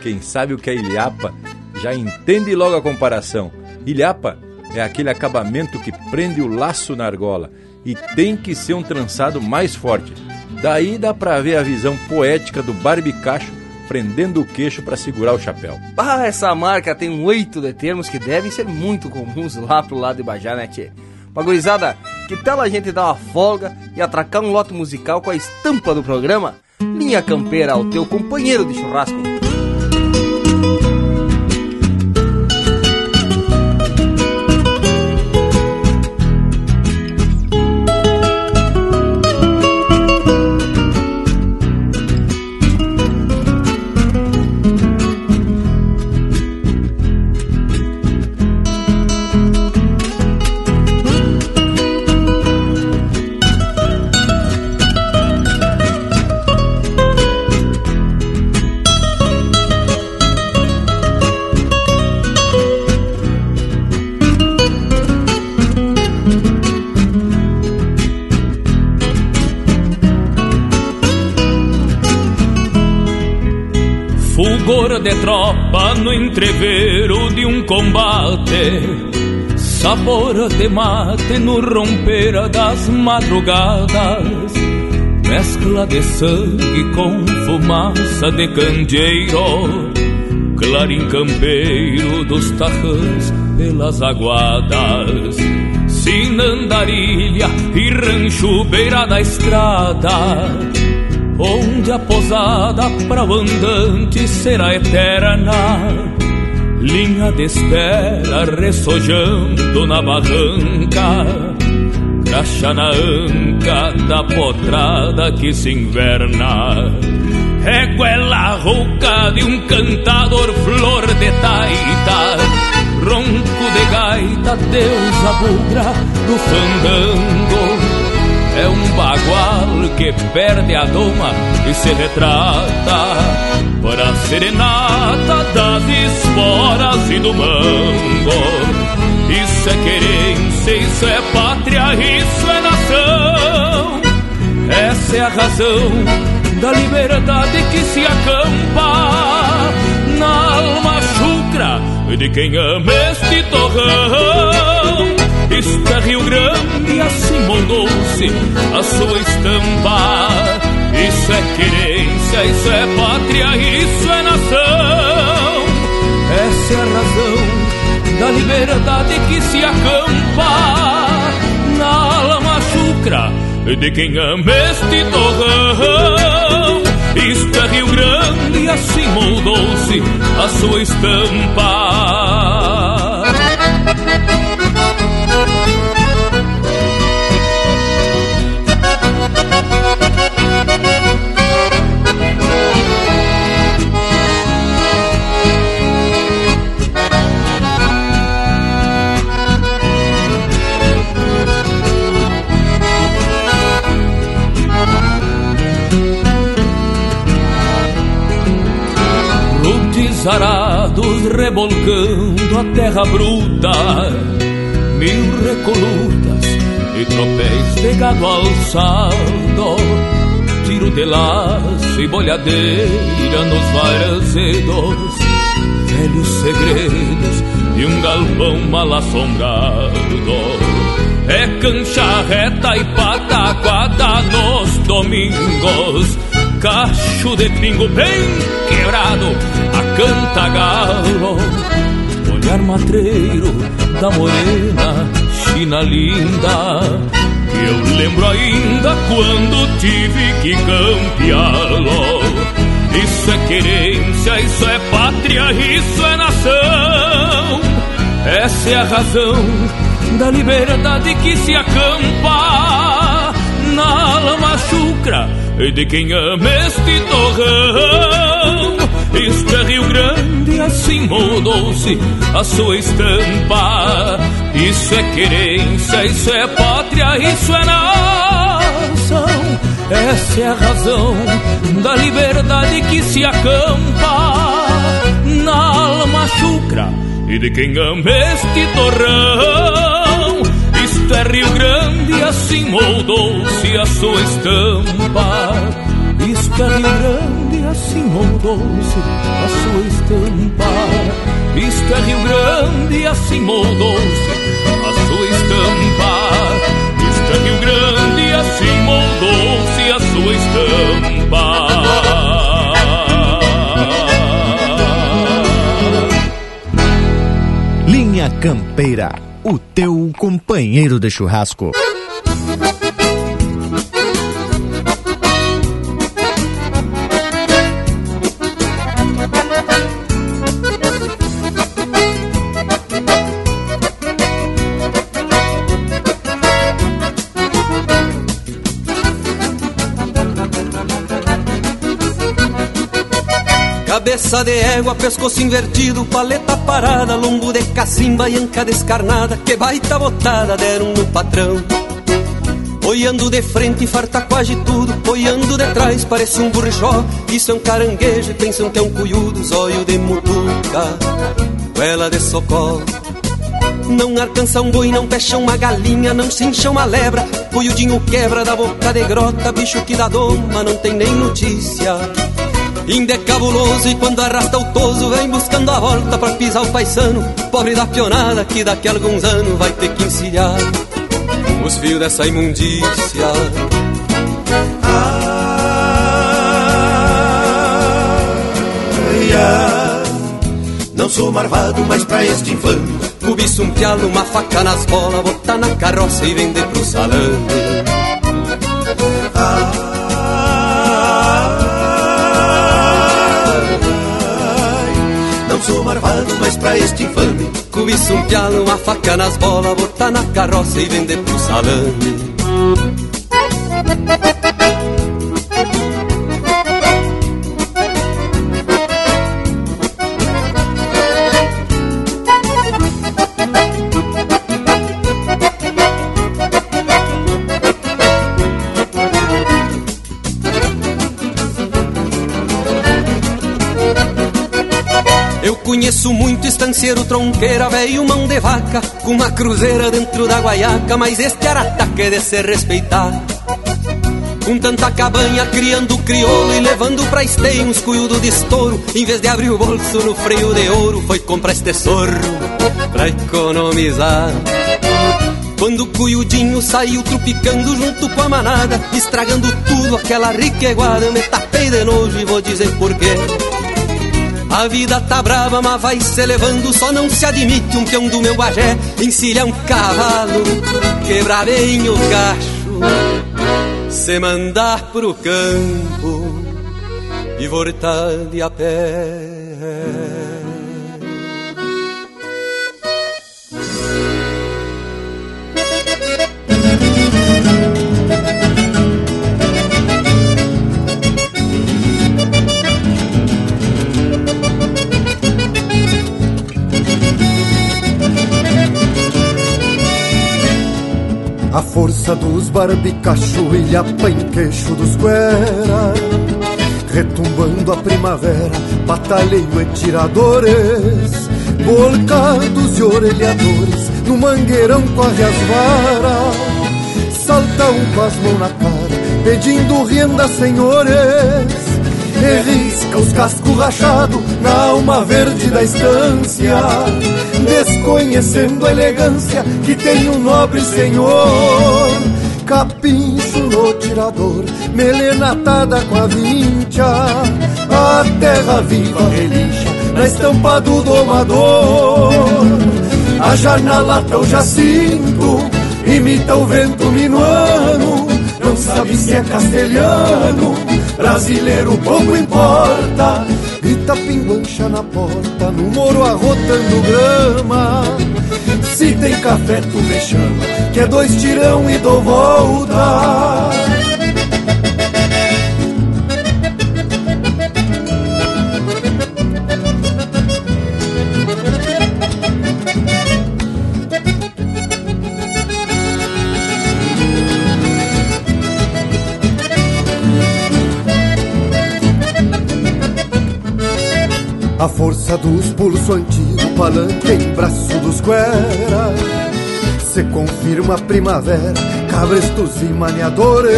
Quem sabe o que é ilhapa já entende logo a comparação. Ilhapa é aquele acabamento que prende o laço na argola e tem que ser um trançado mais forte. Daí dá pra ver a visão poética do barbicacho prendendo o queixo para segurar o chapéu. Ah, essa marca tem oito de termos que devem ser muito comuns lá pro lado de Bajá, né, tchê? Magoizada, que tal a gente dar uma folga e atracar um lote musical com a estampa do programa? Linha Campeira, o teu companheiro de churrasco. Tropa no entrevero de um combate, sabor de mate no romper das madrugadas, mescla de sangue com fumaça de candeeiro, clarim campeiro dos tarrãs pelas aguadas. Sinandarilha e rancho beira da estrada. Onde a posada para o andante será eterna. Linha de espera ressojando na barranca, graxa na anca da potrada que se inverna. Reguela rouca de um cantador flor de taita, ronco de gaita, deusa bugra do fandango é um bagual que perde a doma e se retrata para a serenata das esporas e do mango. Isso é querência, isso é pátria, isso é nação. Essa é a razão da liberdade que se acampa na alma chucra de quem ama este torrão. É Rio Grande, assim moldou-se a sua estampa. Isso é querência, isso é pátria, isso é nação. Essa é a razão da liberdade que se acampa na lama chucra de quem ama este torrão. Isto é Rio Grande assim moldou-se a sua estampa. Rebolcando a terra bruta, mil recolutas e tropéis de gado alçado, tiro de laço e bolhadeira nos varzedos, velhos segredos de um galpão mal assombrado. É cancha reta e pataquada nos domingos cacho de pingo bem quebrado canta galo olhar matreiro da morena china linda. Que eu lembro ainda quando tive que campeá-lo. Isso é querência, isso é pátria, isso é nação. Essa é a razão da liberdade que se acampa. Na lama chucra de quem ama este torrão. É Rio Grande, assim mudou-se a sua estampa. Isso é querência, isso é pátria, isso é nação. Essa é a razão da liberdade que se acampa na alma chucra e de quem ama este torrão. Isto é Rio Grande, assim moldou-se a sua estampa. Isto é Rio Grande, assim moldou-se a sua estampa. Isto é Rio Grande, assim moldou-se a sua estampa. Isto é Rio Grande, assim moldou-se a sua estampa. Linha Campeira o teu companheiro de churrasco. Cabeça de égua, pescoço invertido, paleta parada, lombo de cacimba e anca descarnada, que baita botada deram no patrão. Olhando de frente, farta quase tudo, olhando de trás, parece um burjó. Isso é um caranguejo, pensam que é um cuiudo, zóio de mutuca, goela de socorro. Não alcança um boi, não fecha uma galinha, não se incha uma lebra. Cuiudinho quebra da boca de grota, bicho que dá doma, não tem nem notícia. Inde é cabuloso e quando arrasta o toso vem buscando a volta pra pisar o paisano. Pobre da pionada que daqui a alguns anos vai ter que encilhar os fios dessa imundícia. Ai, ai, não sou marvado, mas pra este infame. Cobiça um pialo, uma faca nas bolas, botar na carroça e vender pro salame. Marvado, mas pra este infame. Cobiça um pialo, uma faca nas bolas Botar na carroça e vender pro salame Conheço muito estanceiro, tronqueira, velho, mão de vaca Com uma cruzeira dentro da guaiaca Mas este arataque é de se respeitar. Com tanta cabanha criando crioulo e levando pra esteio uns cuiudo de estouro Em vez de abrir o bolso no freio de ouro Foi comprar este sorro pra economizar. Quando o cuiudinho saiu trupicando junto com a manada Estragando tudo aquela riqueguada me tapei de nojo e vou dizer porquê A vida tá brava, mas vai se levando. Só não se admite um peão do meu bagé encilha um cavalo, quebrar bem o cacho, se mandar pro campo e voltar de a pé. Força dos barbicacho e a panqueixo dos guera. Retumbando a primavera, batalheio e tiradores Bolcados e orelhadores, no mangueirão corre as varas. Salta um com as mãos na cara, pedindo renda, senhores. E risca os cascos rachados na alma verde da estância, desconhecendo a elegância que tem um nobre senhor. Capincho no tirador, melena atada com a vincha, a terra viva relincha na estampa do domador. A janela tão jacinto imita o vento minuano, não sabe se é castelhano brasileiro pouco importa. Grita pinguancha na porta, no moro arrotando grama. Se tem café, tu me chama, que é dois tirão e dou volta. A força dos pulso antigo, palanque em braço dos guera Se confirma a primavera, cabrestos e maniadores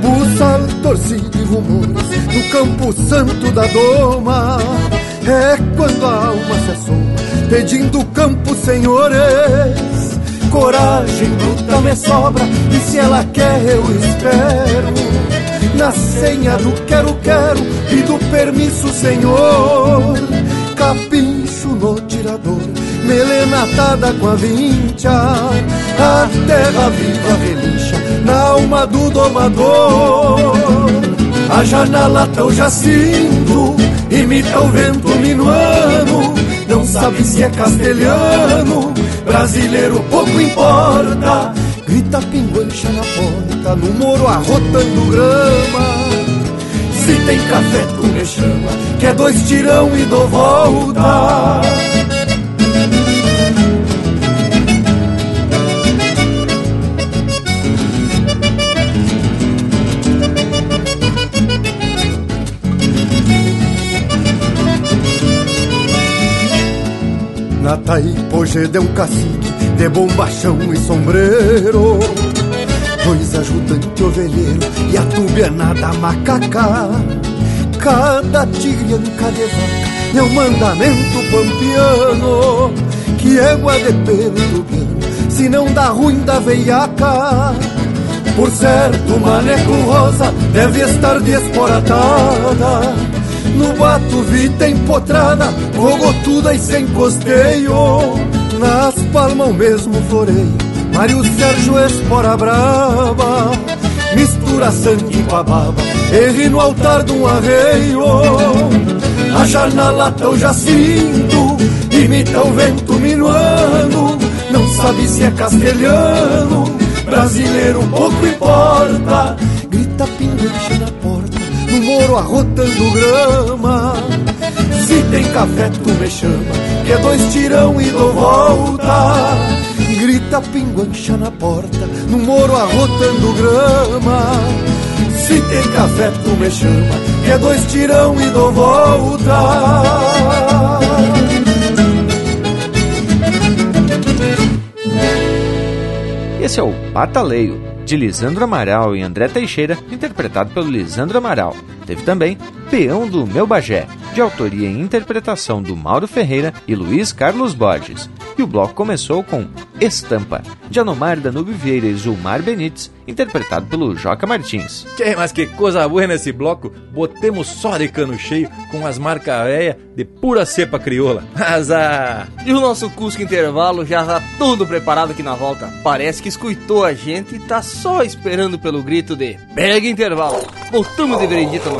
Buçal, torcido e rumores no campo santo da doma. É quando a alma se assoma, pedindo campo, senhores. Coragem bruta me sobra, e se ela quer eu espero. Na senha do quero, quero e do permisso, senhor. Capincho no tirador, melena atada com a vincha, a terra viva relincha na alma do domador. A janela tão jacinto, imita o vento minuano, não sabe se é castelhano, brasileiro pouco importa Grita pinguancha na porta, no moro arrotando grama. Se tem café, tu me chama, que é dois tirão e dou volta. Na Taipoje de um cacique de bombachão e sombreiro Dois ajudantes ovelheiro e a tubiana macaca. Cada tigrianca de vaca é um mandamento pampiano Que égua de pelo do se não dá ruim da veiaca. Por certo, maneco rosa deve estar desporatada No bato vita empotrada, rogotuda e sem costeio. Nas palmas o mesmo floreio Mário Sérgio Espora Brava Mistura sangue com a baba Erre no altar de um arreio. A janela tão jacinto Imita o vento minuano Não sabe se é castelhano Brasileiro pouco importa. Grita pinguete na porta No moro arrotando grama. Se tem café tu me chama que é dois tirão e dou volta. Grita pinguancha na porta, no moro arrotando grama. Se tem café, tu me chama, que é dois tirão e dou volta. Esse é o Pataleio, de Lisandro Amaral e André Teixeira, interpretado pelo Lisandro Amaral. Teve também Peão do Meu Bagé, de autoria e interpretação do Mauro Ferreira e Luiz Carlos Borges. E o bloco começou com Estampa, de Anomar Danube Vieira e Zulmar Benites, interpretado pelo Joca Martins. Tchê, mas que coisa boa nesse bloco, botemos só de cano cheio com as marcas véia de pura cepa crioula. [laughs] Azar! E o nosso Cusco Intervalo já tá tudo preparado aqui na volta. Parece que escutou a gente e tá só esperando pelo grito de Pega Intervalo. Voltamos de veredita no.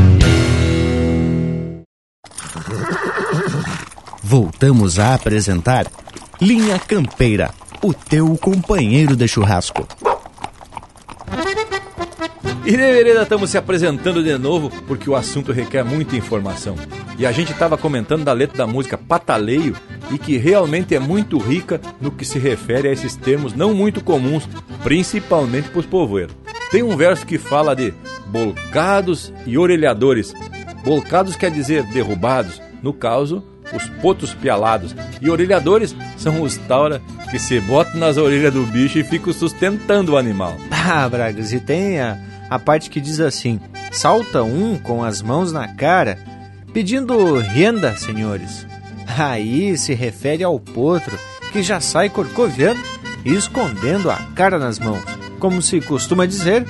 Voltamos a apresentar Linha Campeira, o teu companheiro de churrasco. E de vereda estamos se apresentando de novo porque o assunto requer muita informação. E a gente estava comentando da letra da música Pataleio e que realmente é muito rica no que se refere a esses termos não muito comuns, principalmente para os povoeiros. Tem um verso que fala de bolcados e orelhadores. Bolcados quer dizer derrubados, no caso, os potos pialados. E orelhadores são os taura que se botam nas orelhas do bicho e ficam sustentando o animal. Ah, Bragas, e tem a, a parte que diz assim: salta um com as mãos na cara, pedindo renda, senhores. Aí se refere ao potro que já sai corcoviando e escondendo a cara nas mãos, como se costuma dizer,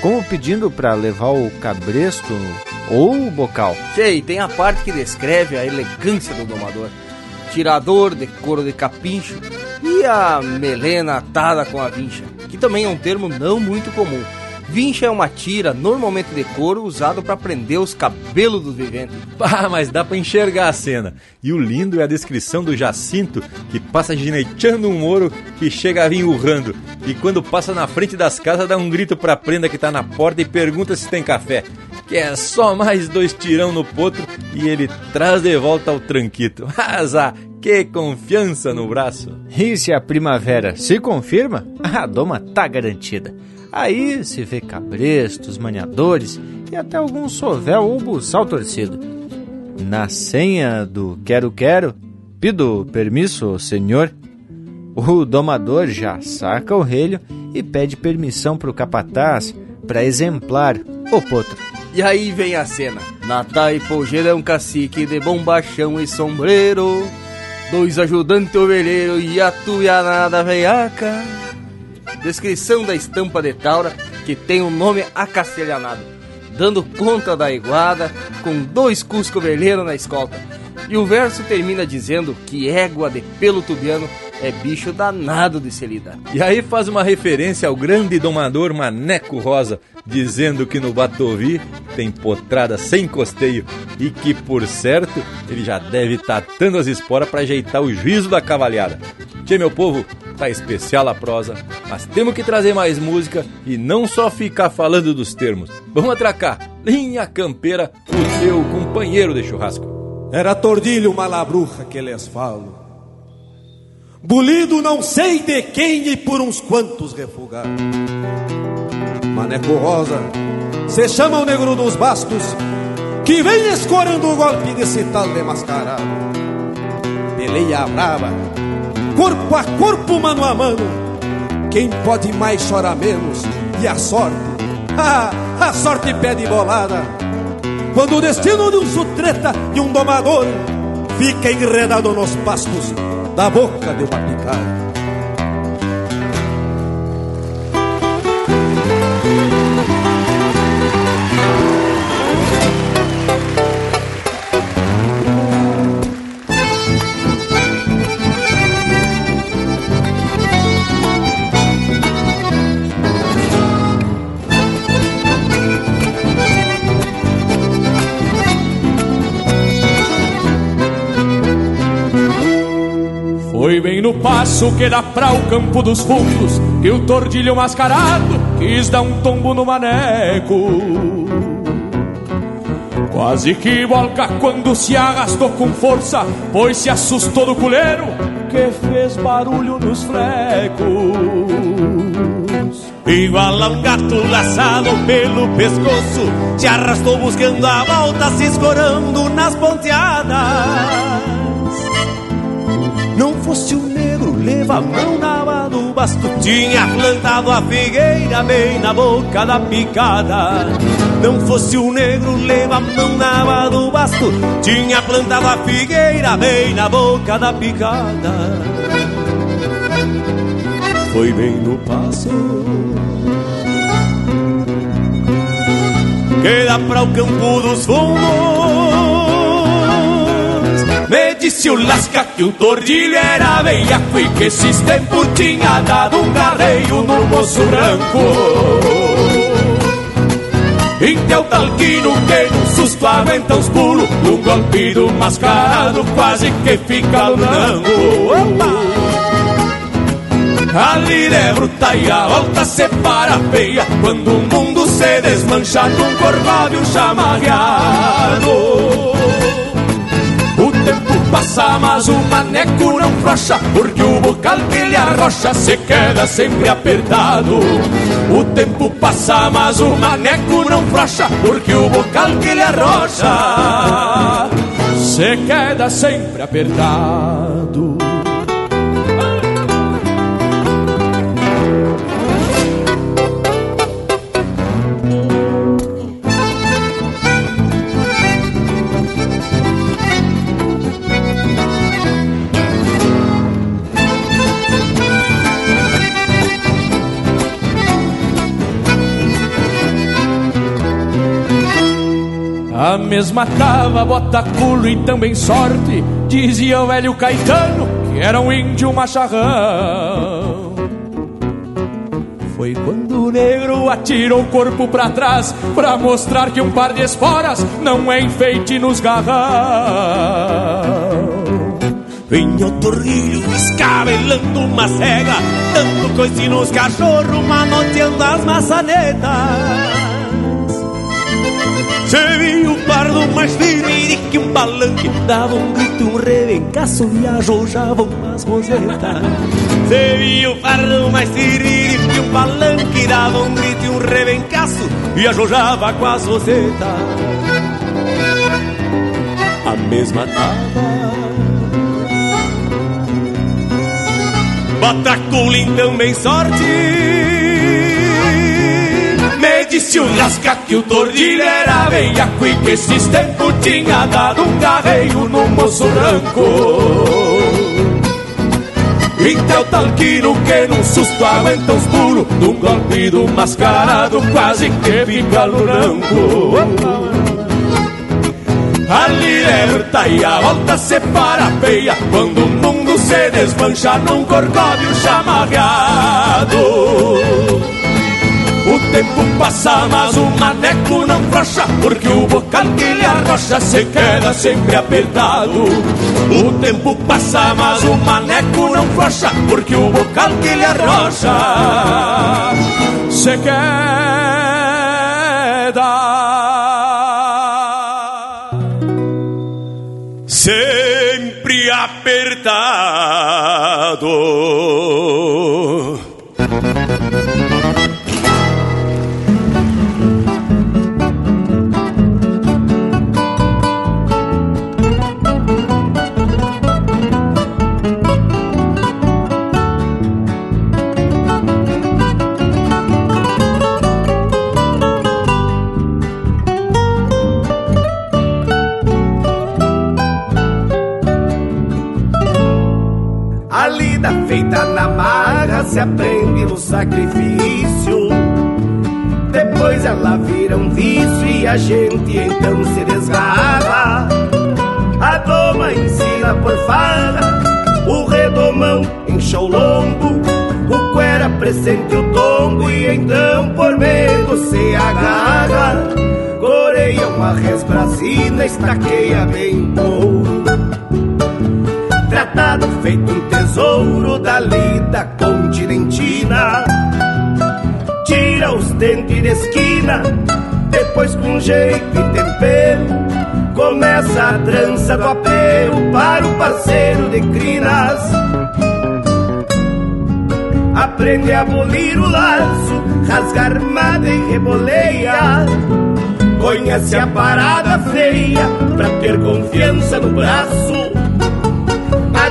como pedindo para levar o cabresto ou bocal. Sei, tem a parte que descreve a elegância do domador. Tirador de couro de capincho e a melena atada com a vincha, que também é um termo não muito comum. Vincha é uma tira, normalmente de couro, usado para prender os cabelos dos viventes. [laughs] Ah, mas dá para enxergar a cena. E o lindo é a descrição do Jacinto, que passa gineteando um moro que chega a vir urrando. E quando passa na frente das casas, dá um grito pra prenda que tá na porta e pergunta se tem café. Que é só mais dois tirão no potro e ele traz de volta o tranquito. [laughs] Azar, que confiança no braço. E se a primavera se confirma, [laughs] a doma tá garantida. Aí se vê cabrestos, maniadores e até algum sovel ou buçal torcido. Na senha do quero-quero, pido permisso, senhor. O domador já saca o relho e pede permissão pro capataz para exemplar o potro. E aí vem a cena. Na taipogeira é um cacique de bombachão e sombreiro, dois ajudantes ovelheiro e a tuianada veiaca descrição da estampa de Taura, que tem o um nome acastelhanado, dando conta da iguada, com dois cusco vermelho na escolta. E o verso termina dizendo que égua de pelo tubiano é bicho danado de se lidar. E aí faz uma referência ao grande domador Maneco Rosa, dizendo que no Batovi tem potrada sem costeio e que, por certo, ele já deve estar tá dando as esporas para ajeitar o juízo da cavalhada. Tchê, meu povo, tá especial a prosa, mas temos que trazer mais música e não só ficar falando dos termos. Vamos atracar. Linha Campeira, o seu companheiro de churrasco. Era tordilho malabruja que lhes falo. Bulido não sei de quem e por uns quantos refugados. Maneco Rosa, se chama o negro dos bastos, que vem escorando o golpe desse tal de mascarado. Peleia brava, corpo a corpo, mano a mano. Quem pode mais chora menos, e a sorte, [laughs] ah, a sorte pede bolada. Quando o destino de um sutreta e um domador fica enredado nos pastos da boca de uma picada. Bem no passo que dá pra o campo dos fundos que o tordilho mascarado quis dar um tombo no maneco. Quase que volca quando se arrastou com força, pois se assustou do culeiro que fez barulho nos flecos. Igual a um gato laçado pelo pescoço, se arrastou buscando a volta, se escorando nas ponteadas. Fosse o negro, leva a mão na aba do basto. Tinha plantado a figueira bem na boca da picada. Não fosse o negro, leva a mão na aba do basto. Tinha plantado a figueira bem na boca da picada. Foi bem no passo. Que dá para o campo dos fundos disse o Lasca que o tordilho era veiaco e que esses tempos tinha dado um garreio no moço branco. E o talquino que no susto aguenta os pulos Num golpe do mascarado quase que fica lunango A lira é bruta e a volta separa feia Quando o mundo se desmancha num corcóvio chamarreado passa, mas o maneco não frouxa, porque o bocal que ele arrocha se queda sempre apertado. O tempo passa, mas o maneco não frouxa, porque o bocal que ele arrocha se queda sempre apertado. A mesma tava, bota culo e também sorte, dizia o velho Caetano, que era um índio macharrão. Foi quando o negro atirou o corpo pra trás, pra mostrar que um par de esporas não é enfeite nos garrão. Vinha o torrilho escabelando uma cega, dando coice nos cachorros, manoteando as maçanetas. Viu um pardo mais firme que um palanque Dava um grito, um rebencaço e ajojavam umas rosetas Se viu um pardo mais firme que um palanque Dava um grito, um rebencaço e ajojava com as rosetas A mesma tava Batraculin também sorte disse o Lasca que o tordilho era veiaco e que esses tempos tinha dado um carreio no moço branco. Então talquino que num susto aguenta os pulos Num golpe do mascarado quase que fica branco A liberta e a volta separa feia Quando o mundo se desmancha num corcóvio chamarreado tempo passa, mas o maneco não frouxa Porque o bocal que ele arrocha se queda sempre apertado. O tempo passa, mas o maneco não frouxa Porque o bocal que ele arrocha se queda. Sempre apertado feita na marra se aprende no sacrifício. Depois ela vira um vício e a gente então se desgarra. A doma ensina por farra, o redomão enche o lombo, o cuera presente o tombo e então por medo se agarra. Coreia uma resbrasina, estaqueia bem pouco feito um tesouro da lida continentina. Tira os dentes de esquina, depois com jeito e tempero, começa a trança do apelo para o parceiro de crinas. Aprende a abolir o laço, rasga armada e reboleia. Conhece a parada feia pra ter confiança no braço.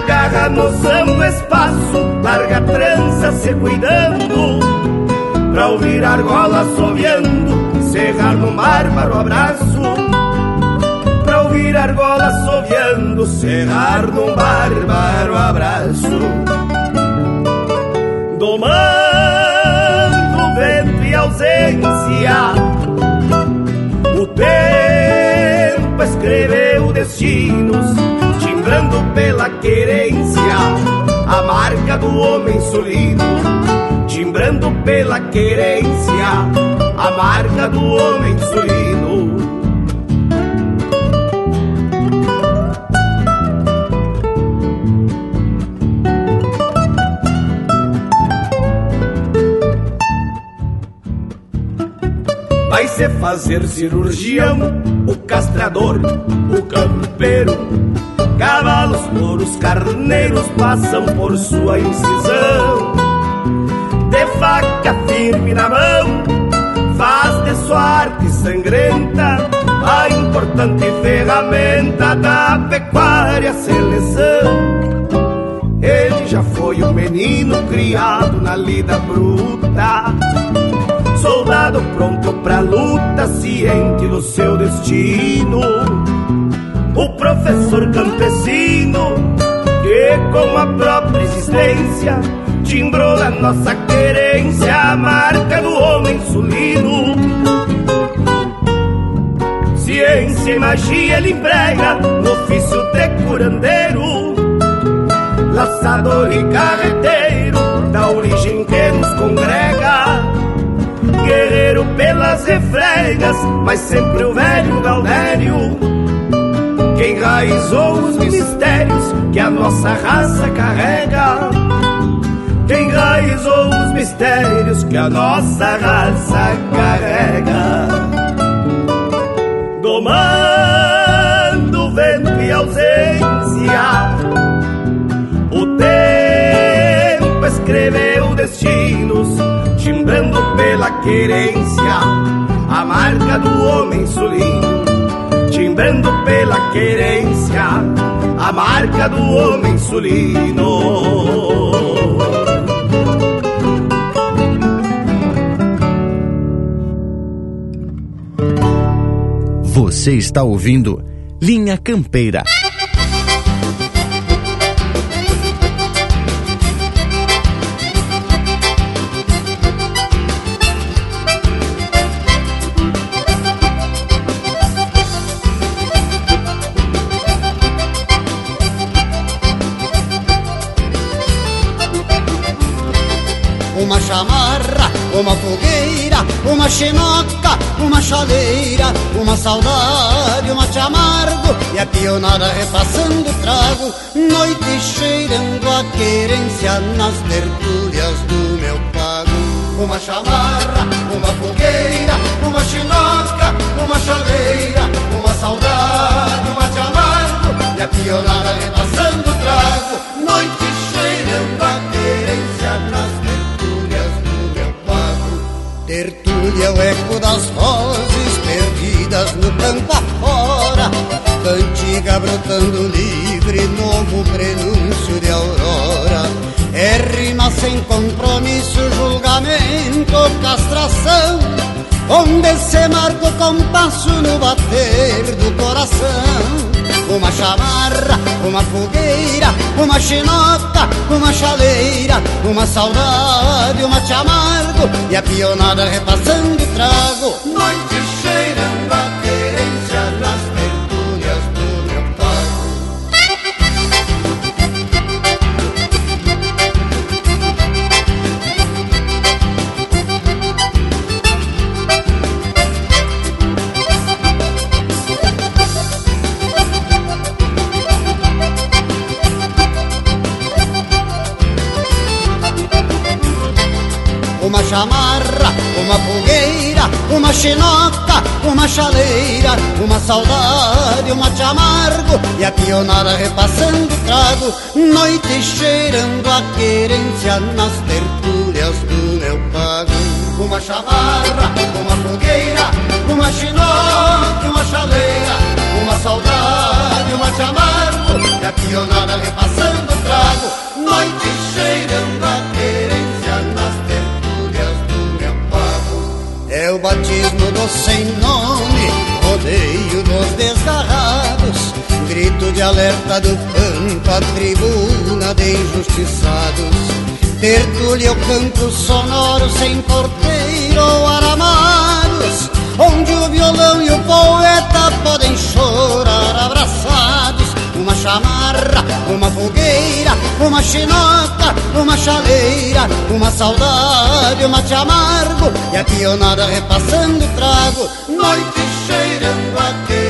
Agarra a noção do espaço, larga a trança se cuidando. Pra ouvir argola assoviando, cerrar no bárbaro abraço. Pra ouvir argola assoviando, cerrar num bárbaro abraço. Domando vento e ausência o tempo escreveu destinos, timbrando pela querência a marca do homem solino. Timbrando pela querência a marca do homem solino. Vai se fazer cirurgião, o castrador, o campeiro. Cavalos, touros, carneiros passam por sua incisão. De faca firme na mão, faz de sua arte sangrenta a importante ferramenta da pecuária seleção. Ele já foi um menino criado na lida bruta soldado pronto pra luta, ciente do seu destino. O professor campesino, que com a própria existência timbrou na nossa querência a marca do homem sulino. Ciência e magia ele emprega no ofício de curandeiro, laçador e carreteiro, da origem que nos congrega guerreiro pelas refregas, mas sempre o velho Galdério, que enraizou os mistérios que a nossa raça carrega. Que enraizou os mistérios que a nossa raça carrega. Domando vento e ausência, o tempo escreveu destinos timbrando pela querência a marca do homem sulino, timbrando pela querência a marca do homem sulino. Você está ouvindo Linha Campeira. Uma fogueira, uma chinoca, uma chaleira, uma saudade, uma te amargo e a pionada repassando trago, noite cheirando a querência nas tertúlias do meu pago. Uma chamarra, uma fogueira, uma chinoca, uma chaleira, uma saudade, uma te amargo e a pionada repassando trago, É o eco das vozes perdidas no campo afora Cantiga brotando livre, novo prenúncio de aurora. É rima sem compromisso, julgamento, castração Onde se marca o compasso no bater do coração uma chamarra, uma fogueira, uma chinoca, uma chaleira, uma saudade, uma te amargo e a pionada repassando trago. Chamarra, uma fogueira, uma chinoca, uma chaleira, uma saudade, um mate amargo e a pionada repassando trago, noite cheirando a querência nas tertúlias do meu pago. Uma chamarra, uma fogueira, uma chinoca, uma chaleira, uma saudade, um mate amargo e a pionada repassando trago, noite cheirando O batismo do sem nome, rodeio dos desgarrados, grito de alerta do pampa, tribuna de injustiçados. Tertúlia o canto sonoro sem porteiro ou aramados, onde o violão e o poeta podem chorar abraçados. Uma chamarra, uma fogueira, uma chinoca, uma chaleira, uma saudade, um mate amargo e a pionada repassando trago, noite cheirando a querência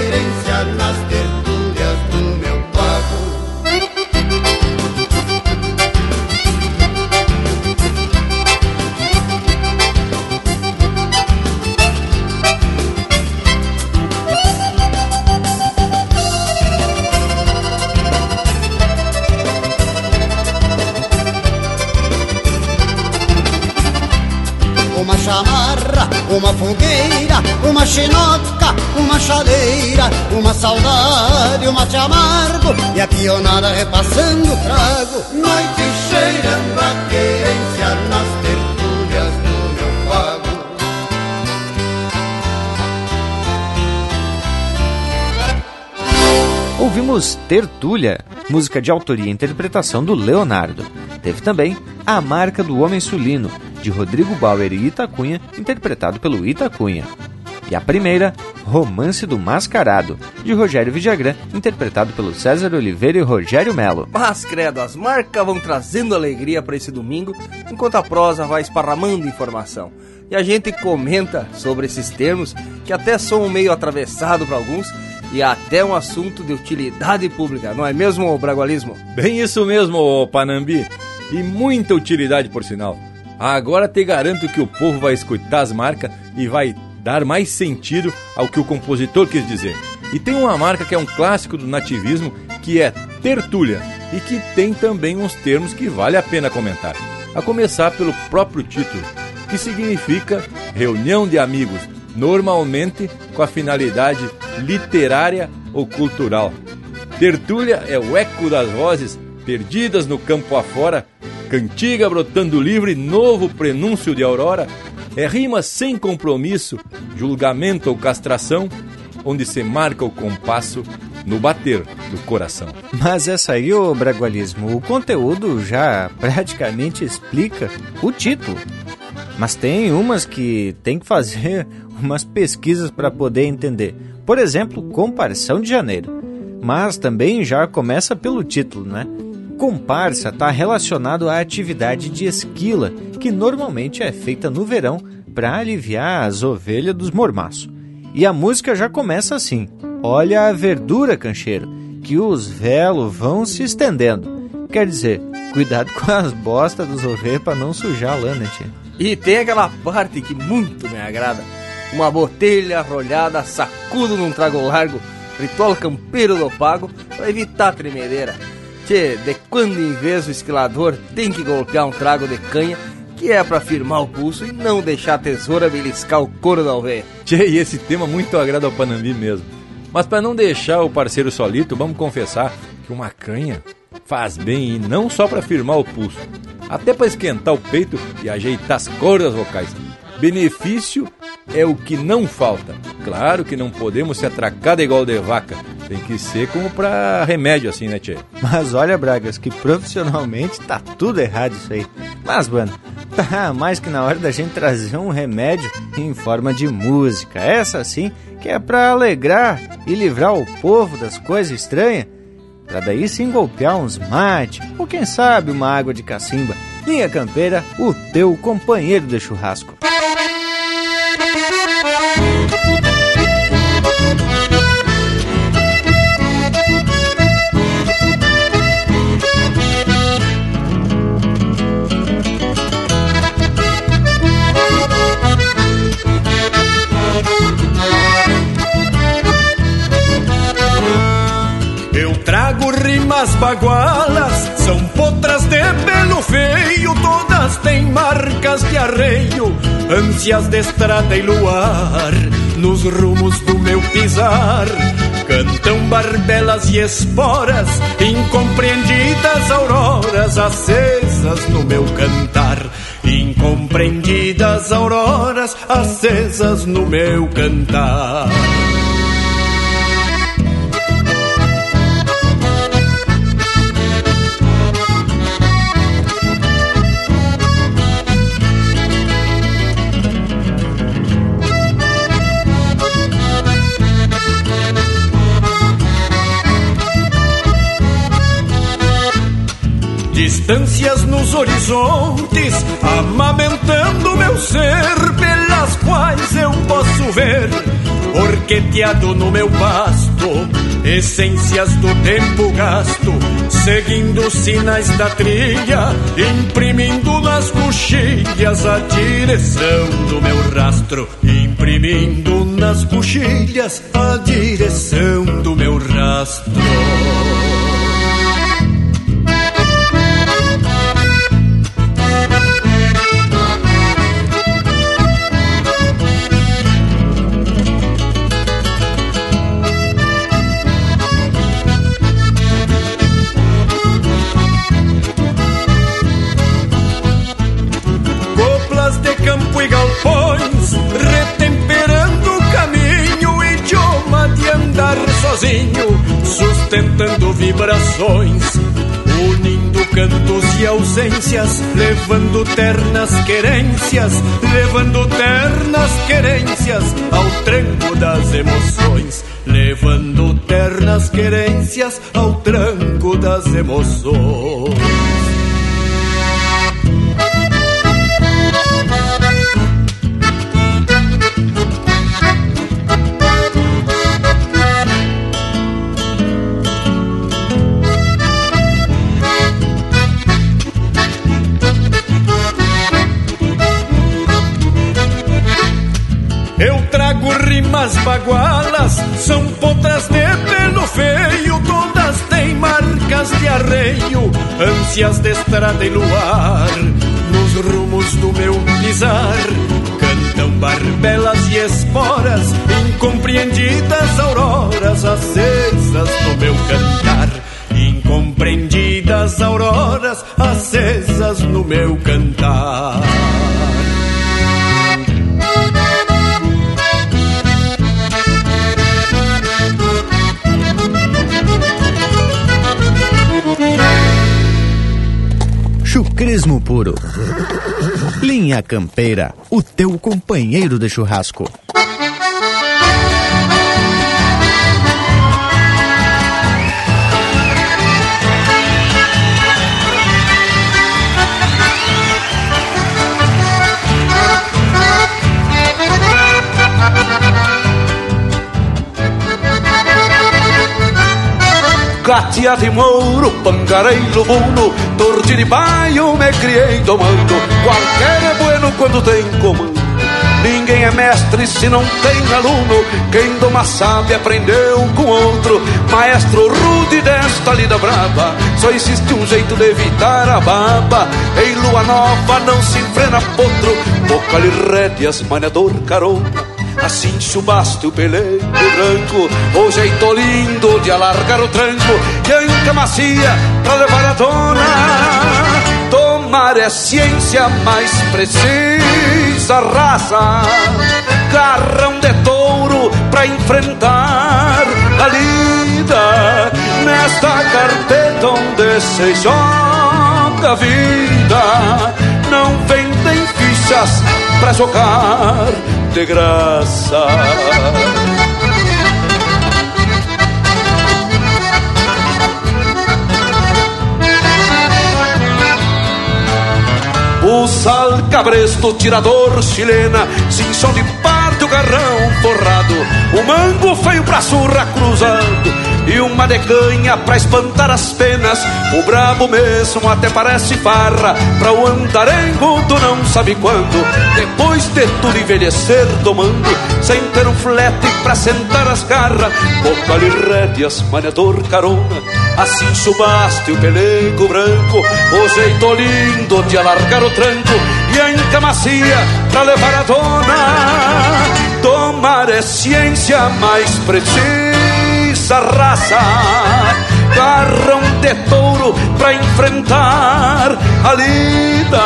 uma fogueira, uma chinoca, uma chaleira, uma saudade, um mate amargo e a pionada repassando o trago. Noite cheirando a querência nas tertúlias do meu pago. Ouvimos Tertúlia, música de autoria e interpretação do Leonardo. Teve também A Marca do Homem Sulino, de Rodrigo Bauer e Itacunha, interpretado pelo Itacunha. E a primeira, Romance do Mascarado, de Rogério Vidagrã, interpretado pelo César Oliveira e Rogério Melo. Mas, credo, as marcas vão trazendo alegria para esse domingo, enquanto a prosa vai esparramando informação. E a gente comenta sobre esses termos, que até são meio atravessado para alguns, e até um assunto de utilidade pública, não é mesmo, Bragualismo? Bem isso mesmo, Panambi. E muita utilidade, por sinal. Agora te garanto que o povo vai escutar as marcas e vai dar mais sentido ao que o compositor quis dizer. E tem uma marca que é um clássico do nativismo, que é tertúlia, e que tem também uns termos que vale a pena comentar. A começar pelo próprio título, que significa reunião de amigos, normalmente com a finalidade literária ou cultural. Tertúlia é o eco das vozes perdidas no campo afora, cantiga brotando livre, novo prenúncio de aurora, é rima sem compromisso, julgamento ou castração, onde se marca o compasso no bater do coração. Mas essa aí, ô Bragualismo, o conteúdo já praticamente explica o título. Mas tem umas que tem que fazer [laughs] umas pesquisas para poder entender. Por exemplo, Comparação de Janeiro. Mas também já começa pelo título, né? Comparsa está relacionado à atividade de esquila, que normalmente é feita no verão para aliviar as ovelhas dos mormaços. E a música já começa assim: Olha a verdura, cancheiro, que os velos vão se estendendo. Quer dizer, cuidado [laughs] com as bostas dos ovelhas para não sujar a lã, tia? E tem aquela parte que muito me agrada. Uma botelha rolhada, sacudo num trago largo, ritual campeiro do pago, para evitar tremedeira. Tchê, de quando em vez o esquilador tem que golpear um trago de canha, que é para firmar o pulso e não deixar a tesoura beliscar o couro da ovelha. Tchê, e esse tema muito agrada ao Panambi mesmo. Mas para não deixar o parceiro solito, vamos confessar que uma canha faz bem e não só para firmar o pulso, até para esquentar o peito e ajeitar as cordas vocais. Benefício é o que não falta. Claro que não podemos se atracar de igual de vaca. Tem que ser como para remédio assim, né, Tchê? Mas olha, Bragas, que profissionalmente tá tudo errado isso aí. Mas, mano, tá mais que na hora da gente trazer um remédio em forma de música. Essa sim que é para alegrar e livrar o povo das coisas estranhas. Pra daí sim golpear uns mate, ou quem sabe uma água de cacimba. Linha Campeira, o teu companheiro de churrasco. Rimas bagualas são potras de pelo feio, todas têm marcas de arreio, ânsias de estrada e luar, nos rumos do meu pisar. Cantam barbelas e esporas, incompreendidas auroras acesas no meu cantar. Incompreendidas auroras acesas no meu cantar. Distâncias nos horizontes, amamentando meu ser, pelas quais eu posso ver, orqueteado no meu pasto, essências do tempo gasto, seguindo sinais da trilha, imprimindo nas coxilhas a direção do meu rastro, imprimindo nas coxilhas a direção do meu rastro. Vibrações, unindo cantos e ausências, levando ternas querências, levando ternas querências ao tranco das emoções, levando ternas querências ao tranco das emoções. Ânsias de estrada e luar. Nos rumos do meu pisar, cantam barbelas e esporas, incompreendidas auroras acesas no meu cantar. Incompreendidas auroras acesas no meu cantar. Chucrismo puro. Linha Campeira, o teu companheiro de churrasco. Catia de mouro, pangareiro buno Torte de baio, me criei domando. Qualquer é bueno quando tem comando. Ninguém é mestre se não tem aluno. Quem doma sabe aprendeu com outro Maestro rude desta lida brava. Só existe um jeito de evitar a baba Em lua nova não se enfrena potro. Boca-lhe rédeas, maneador carona Assim chubaste o peleiro branco O jeito lindo de alargar o tranco E anca macia pra levar a dona. Tomar é ciência mais precisa Raça, garrão de touro pra enfrentar a lida Nesta carpeta onde se joga a vida. Não vendem fichas pra jogar de graça. O sal cabresto, tirador chilena, cinchão de parte o garrão forrado, o mango feio pra surra cruzando e uma decanha pra espantar as penas. O brabo mesmo até parece farra, pra o andarengo tu não sabe quando. Depois de tudo envelhecer domando, sem ter um flete pra sentar as garras, boca-lhe rédeas, maneador carona Assim subaste o pelego branco O jeito lindo de alargar o tranco E a encamacia pra levar a dona Tomar é ciência mais precisa raça Garrão de touro pra enfrentar a lida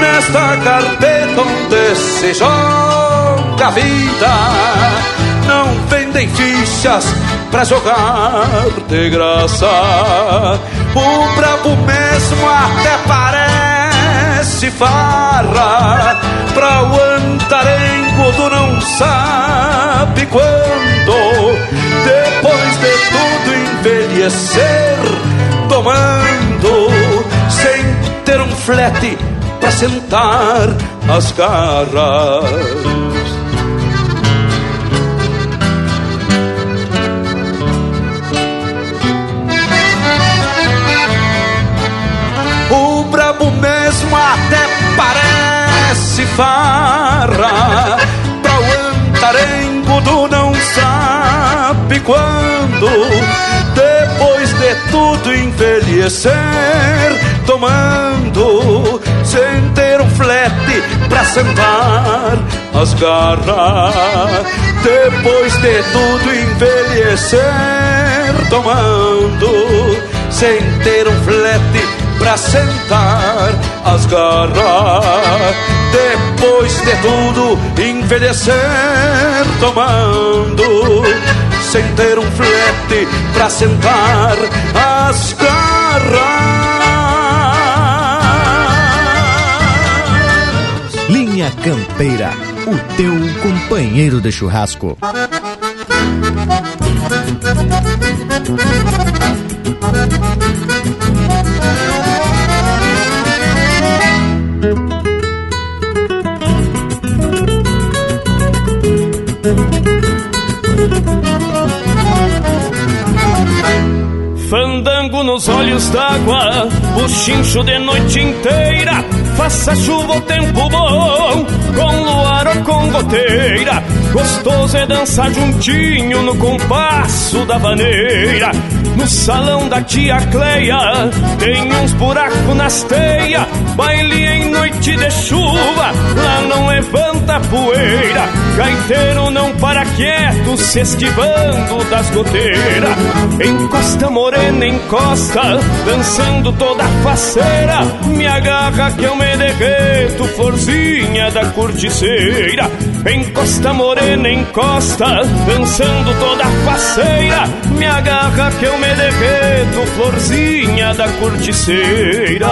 Nesta carpeta onde se joga a vida Não vendem fichas pra jogar de graça. O brabo mesmo até parece farra, pra o antarengo do não sabe quando. De tudo envelhecer, tomando, sem ter um flete pra sentar as garras. mesmo até parece farra Pra o antarengo do não sabe quando Depois de tudo envelhecer Tomando sem ter um flete pra sentar as garras Depois de tudo envelhecer Tomando sem ter um flete pra sentar as garras. Depois de tudo, envelhecer tomando, ter um flete pra sentar as garras. Linha Campeira, o teu companheiro de churrasco. Fandango nos olhos d'água, o chincho de noite inteira. Faça chuva ou tempo bom, com luar ou com goteira. Gostoso é dançar juntinho no compasso da vaneira. No salão da tia Cleia tem uns buracos nas teias. Baile em noite de chuva, lá não levanta poeira. Gaiteiro não para quieto, se esquivando das goteiras. Encosta morena, encosta, dançando toda faceira. Me agarra que eu me derreto, florzinha da corticeira. Encosta morena, encosta, dançando toda faceira. Me agarra que eu me me derreto, florzinha da corticeira.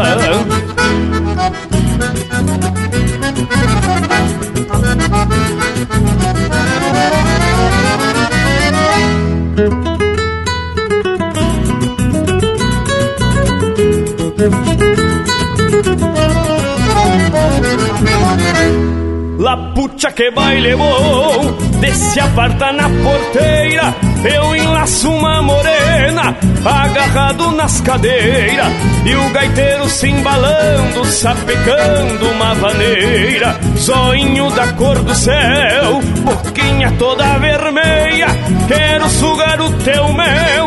La pucha que baile bom, desce aparta na porteira. Eu enlaço uma morena, agarrado nas cadeiras, e o gaiteiro se embalando, sapecando uma vaneira. Zoinho da cor do céu, boquinha toda vermelha, quero sugar o teu mel,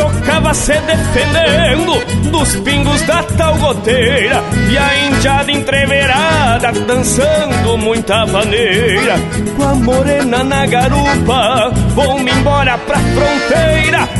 Tocava se defendendo dos pingos da tal goteira. E a indiada entreverada dançando muita maneira. Com a morena na garupa, vou-me embora pra fronteira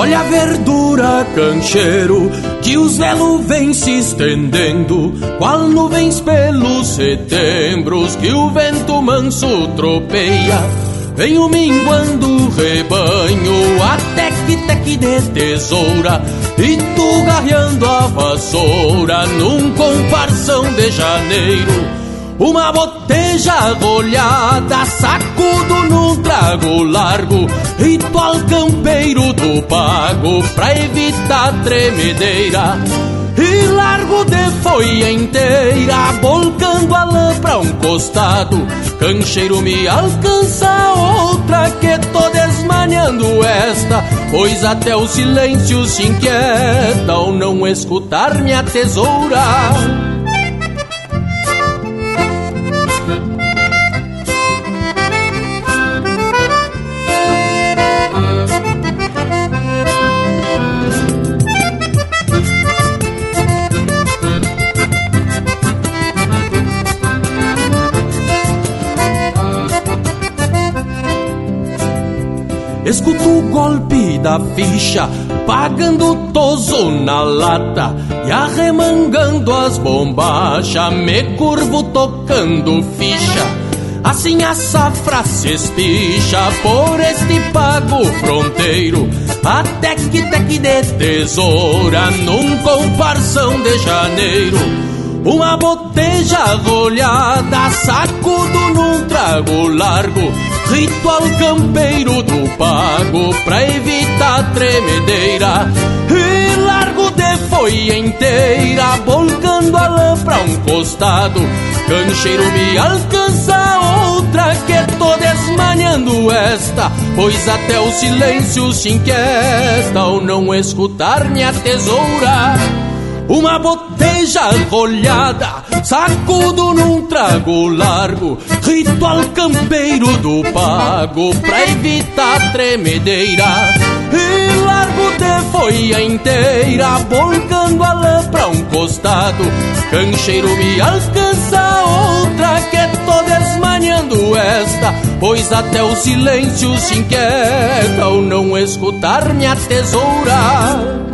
Olha a cancheiro, que os velos vêm se estendendo, qual nuvens pelos setembros que o vento manso tropeia. Venho minguando o rebanho, até que teque de tesoura, e tu garreando a vassoura num comparsão de janeiro. Uma boteja rolhada, sacudo num trago largo, ritual campeiro do pago pra evitar tremedeira. E largo de folha inteira, volcando a lã pra um costado. Cancheiro me alcança outra que tô desmanhando esta, pois até o silêncio se inquieta ao não escutar minha tesoura. Da ficha, pagando toso na lata e arremangando as bombachas, me curvo tocando ficha. Assim a safra se espicha por este pago fronteiro, até que teque de tesoura num comparsão de janeiro. Uma boteja rolhada, sacudo num trago largo, ritual campeiro do pago pra evitar tremedeira. E largo de folha inteira, volcando a lã pra um costado. Cancheiro me alcança outra que tô desmanhando esta, pois até o silêncio se inquieta ao não escutar minha tesoura. Uma boteja rolhada, sacudo num trago largo, ritual campeiro do pago pra evitar tremedeira. E largo de folha inteira, volcando a lã pra um costado. Cancheiro me alcança outra que tô desmanhando esta, pois até o silêncio se inquieta ao não escutar minha tesoura.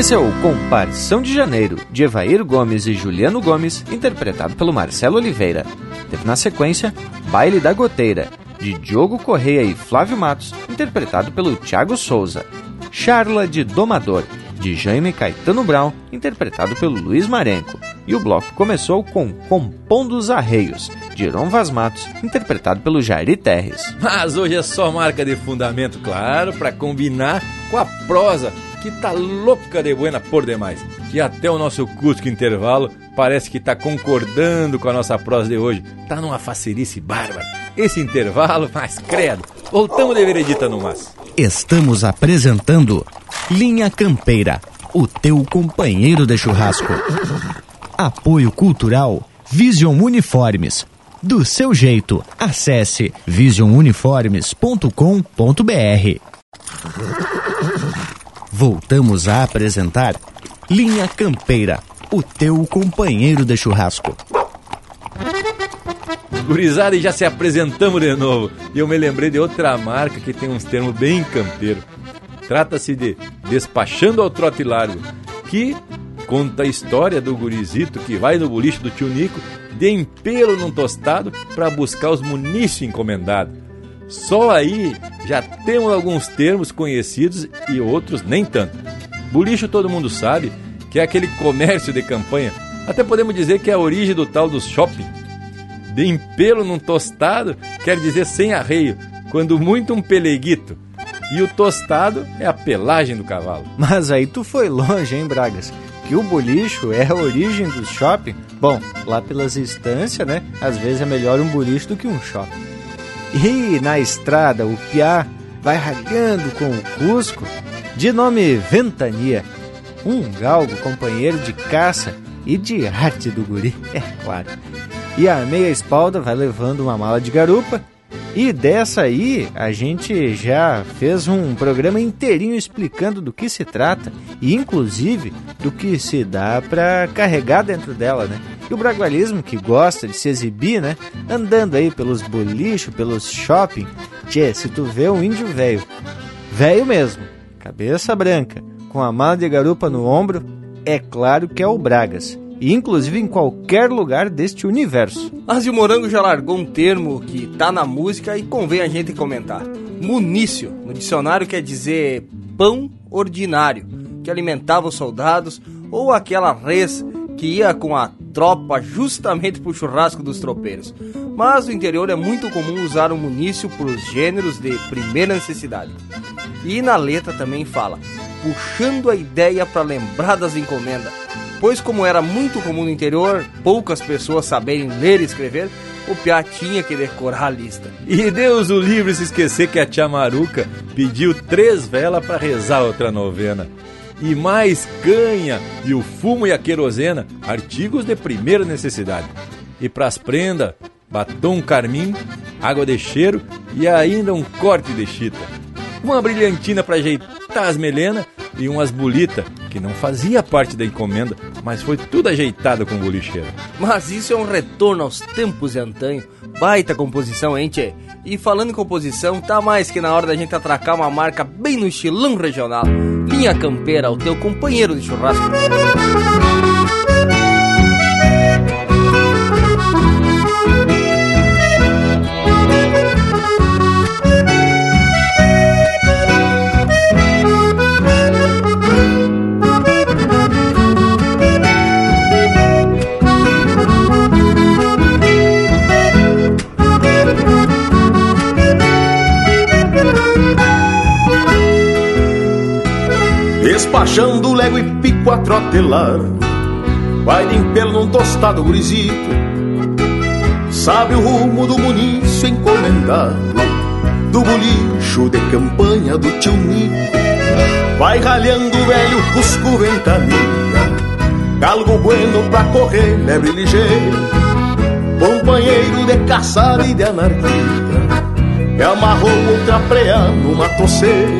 Esse é o Comparação de Janeiro, de Evair Gomes e Juliano Gomes, interpretado pelo Marcelo Oliveira. Teve na sequência Baile da Goteira, de Diogo Correia e Flávio Matos, interpretado pelo Thiago Souza. Charla de Domador, de Jaime Caetano Brown, interpretado pelo Luiz Marenco. E o bloco começou com Compondo os Arreios, de Iron Vaz Matos, interpretado pelo Jairi Terres. Mas hoje é só marca de fundamento, claro, para combinar com a prosa que tá louca de buena por demais. E até o nosso Cusco Intervalo parece que tá concordando com a nossa prosa de hoje. Tá numa facerice bárbara. Esse intervalo, mas credo, voltamos de veredita no mas. Estamos apresentando Linha Campeira, o teu companheiro de churrasco. Apoio Cultural Vision Uniformes. Do seu jeito, acesse visionuniformes.com.br. Voltamos a apresentar Linha Campeira, o teu companheiro de churrasco. Gurizada, e já se apresentamos de novo. E eu me lembrei de outra marca que tem uns termos bem campeiro. Trata-se de Despachando ao Trote Largo, que conta a história do gurizito que vai no boliche do tio Nico de empelo num tostado para buscar os munícios encomendados. Só aí já temos alguns termos conhecidos e outros nem tanto. Bolicho todo mundo sabe que é aquele comércio de campanha. Até podemos dizer que é a origem do tal do shopping. De empelo num tostado quer dizer sem arreio, quando muito um peleguito. E o tostado é a pelagem do cavalo. Mas aí tu foi longe, hein, Bragas? Que o bolicho é a origem do shopping? Bom, lá pelas instâncias, né? Às vezes é melhor um bolicho do que um shopping. E na estrada, o piá vai ralhando com o Cusco, de nome Ventania, um galgo companheiro de caça e de arte do guri, [laughs] é claro. E a meia espalda vai levando uma mala de garupa. E dessa aí a gente já fez um programa inteirinho explicando do que se trata e inclusive do que se dá para carregar dentro dela, né? E o bragualismo que gosta de se exibir, né? Andando aí pelos bolichos, pelos shopping. Tchê, se tu vê um índio velho, velho mesmo, cabeça branca, com a mala de garupa no ombro, é claro que é o Bragas inclusive em qualquer lugar deste universo. Mas o Morango já largou um termo que tá na música e convém a gente comentar. Munício, no dicionário quer dizer pão ordinário, que alimentava os soldados, ou aquela res que ia com a tropa justamente pro churrasco dos tropeiros. Mas no interior é muito comum usar o munício para os gêneros de primeira necessidade. E na letra também fala, puxando a ideia para lembrar das encomendas, pois como era muito comum no interior, poucas pessoas saberem ler e escrever, o Piá tinha que decorar a lista. E Deus o livre se esquecer que a tia Maruca pediu três velas para rezar outra novena. E mais canha, e o fumo e a querosena, artigos de primeira necessidade. E pras prendas, batom carmim, água de cheiro e ainda um corte de chita. Uma brilhantina para ajeitar as melenas e umas bolitas, que não fazia parte da encomenda, mas foi tudo ajeitado com o bolicheiro. Mas isso é um retorno aos tempos de antanho. Baita composição, hein, tchê? E falando em composição, tá mais que na hora da gente atracar uma marca bem no estilão regional. Linha Campeira, o teu companheiro de churrasco. Despachando lego e pico a trotelar. Vai de pelo num tostado gurizito. Sabe o rumo do munício encomendado Do bolicho de campanha do tio Nico. Vai ralhando o velho cusco ventania Galgo bueno pra correr, lebre ligeiro Companheiro de caçada e de anarquia Que amarrou outra preá numa toceira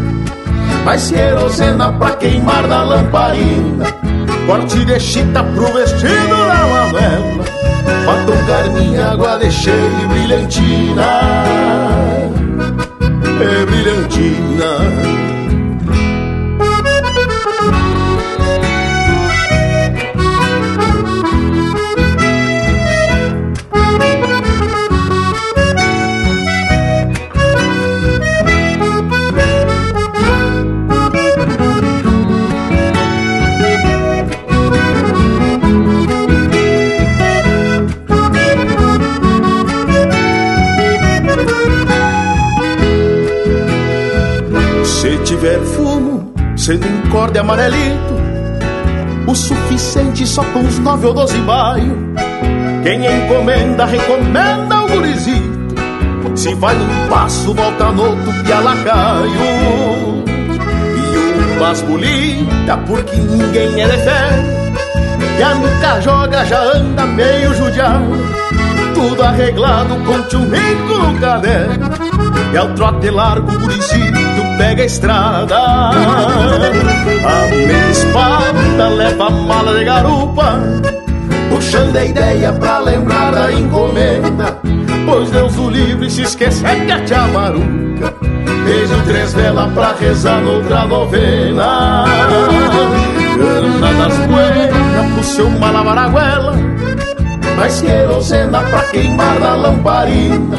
lavar a goela mas se erosena pra queimar na lamparina. Corte de chita pro vestido da lavela. Batom carmim, água de cheio e brilhantina. É brilhantina sendo em corda amarelito, o suficiente só com uns nove ou doze baio. Quem encomenda, recomenda o gurizito. Se vai num passo, volta no outro, pialacaio. E umas bolita, porque ninguém é de fé. E a nuca joga já anda meio judiado Tudo arreglado com tchumico no caderno E ao trote largo, guricito pega a estrada. A minha espada leva a mala de garupa Puxando a ideia pra lembrar da encomenda. Pois Deus o livre se esquecer que a tia maruca Beijo três velas pra rezar noutra novena. Ana das buenas pro seu malamaraguela Mais querosena pra queimar na lamparina.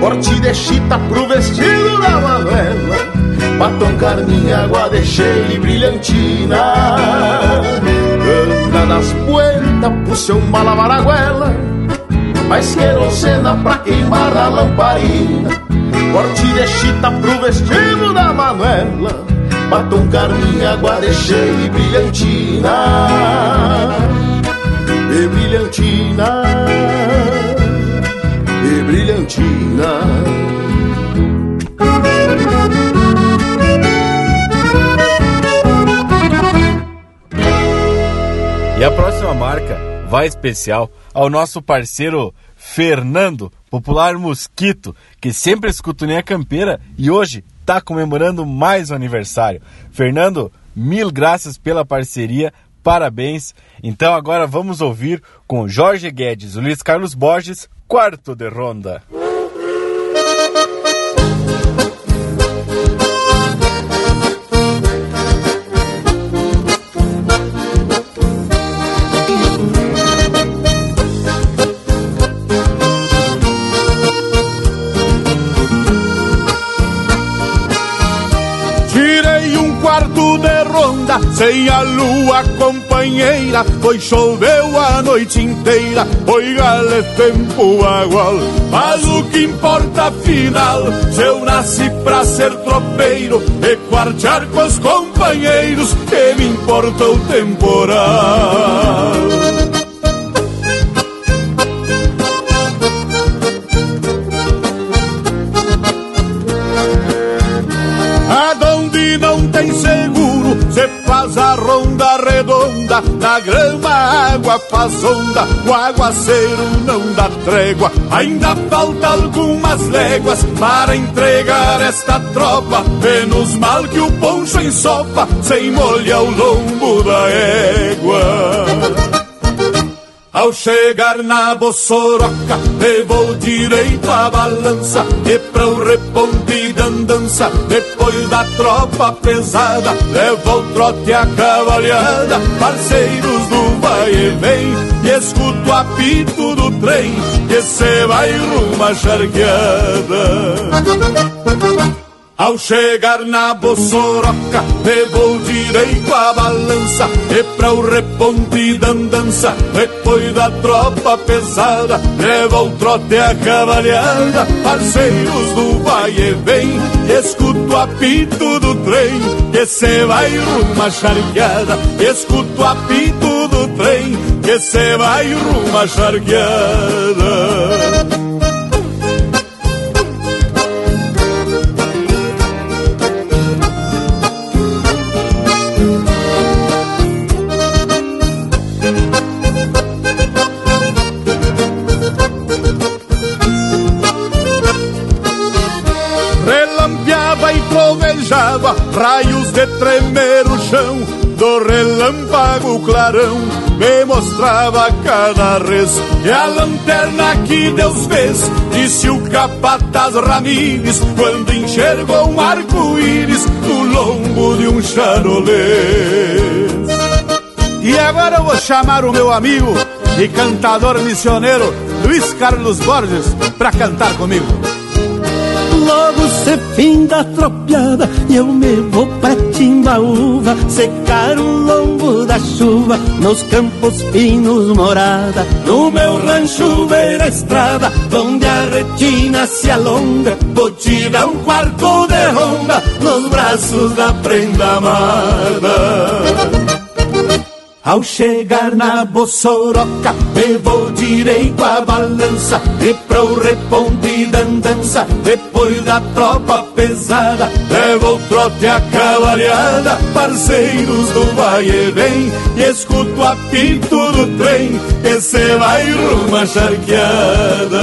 Corte de chita pro vestido da Manuela Batom, carninha, água de cheia e brilhantina Ana das buenas pro seu malamaraguela Mais querosena pra queimar na lamparina Corte de chita pro vestido da Manuela Batom, carminha, água de cheia e brilhantina E brilhantina E a próxima marca vai especial ao nosso parceiro Fernando, popular Mosquito, que sempre escuta nem a campeira e hoje está comemorando mais um aniversário. Fernando, mil graças pela parceria, parabéns. Então agora vamos ouvir com Jorge Guedes, Luiz Carlos Borges, quarto de ronda. Sem a lua companheira. Foi choveu a noite inteira, foi tempo agual. Mas o que importa afinal, se eu nasci pra ser tropeiro e quartear com os companheiros, que me importa o temporal. Aonde não tem seguro, cê faz a ronda redonda. Na grama a água faz onda, o aguaceiro não dá trégua. Ainda falta algumas léguas para entregar esta tropa. Menos mal que o poncho ensopa, sem molhar o lombo da égua. Ao chegar na Bossoroca, levou direito a balança E para o reponte de andança, depois da tropa pesada Levou o trote a cavalhada, parceiros do vai e vem E escuto o apito do trem, que cê vai rumo à charqueada ao chegar na Bossoroca, levou direito a balança E pra o reponte da andança, depois da tropa pesada Leva o trote a cavalhada, parceiros do vai e vem Escuto o apito do trem, que cê vai rumo charqueada. Escuto o apito do trem, que cê vai rumo charqueada raios de tremer o chão, do relâmpago clarão, me mostrava cada res. E a lanterna que Deus fez, disse o capataz Ramires, quando enxergou um arco-íris no lombo de um charolês. E agora eu vou chamar o meu amigo e cantador missioneiro, Luiz Carlos Borges, para cantar comigo. Logo se fim da tropiada e eu me vou pra Timbaúva Secar o lombo da chuva nos campos finos morada. No meu rancho ver a estrada onde a retina se alonga Vou tirar um quarto de ronda nos braços da prenda amada Ao chegar na Bossoroca, me vou direito à balança E pro reponte da andança, depois da tropa pesada Levo o trote a cavalhada, parceiros do vai e vem E escuto o apito do trem, que cê vai rumo charqueada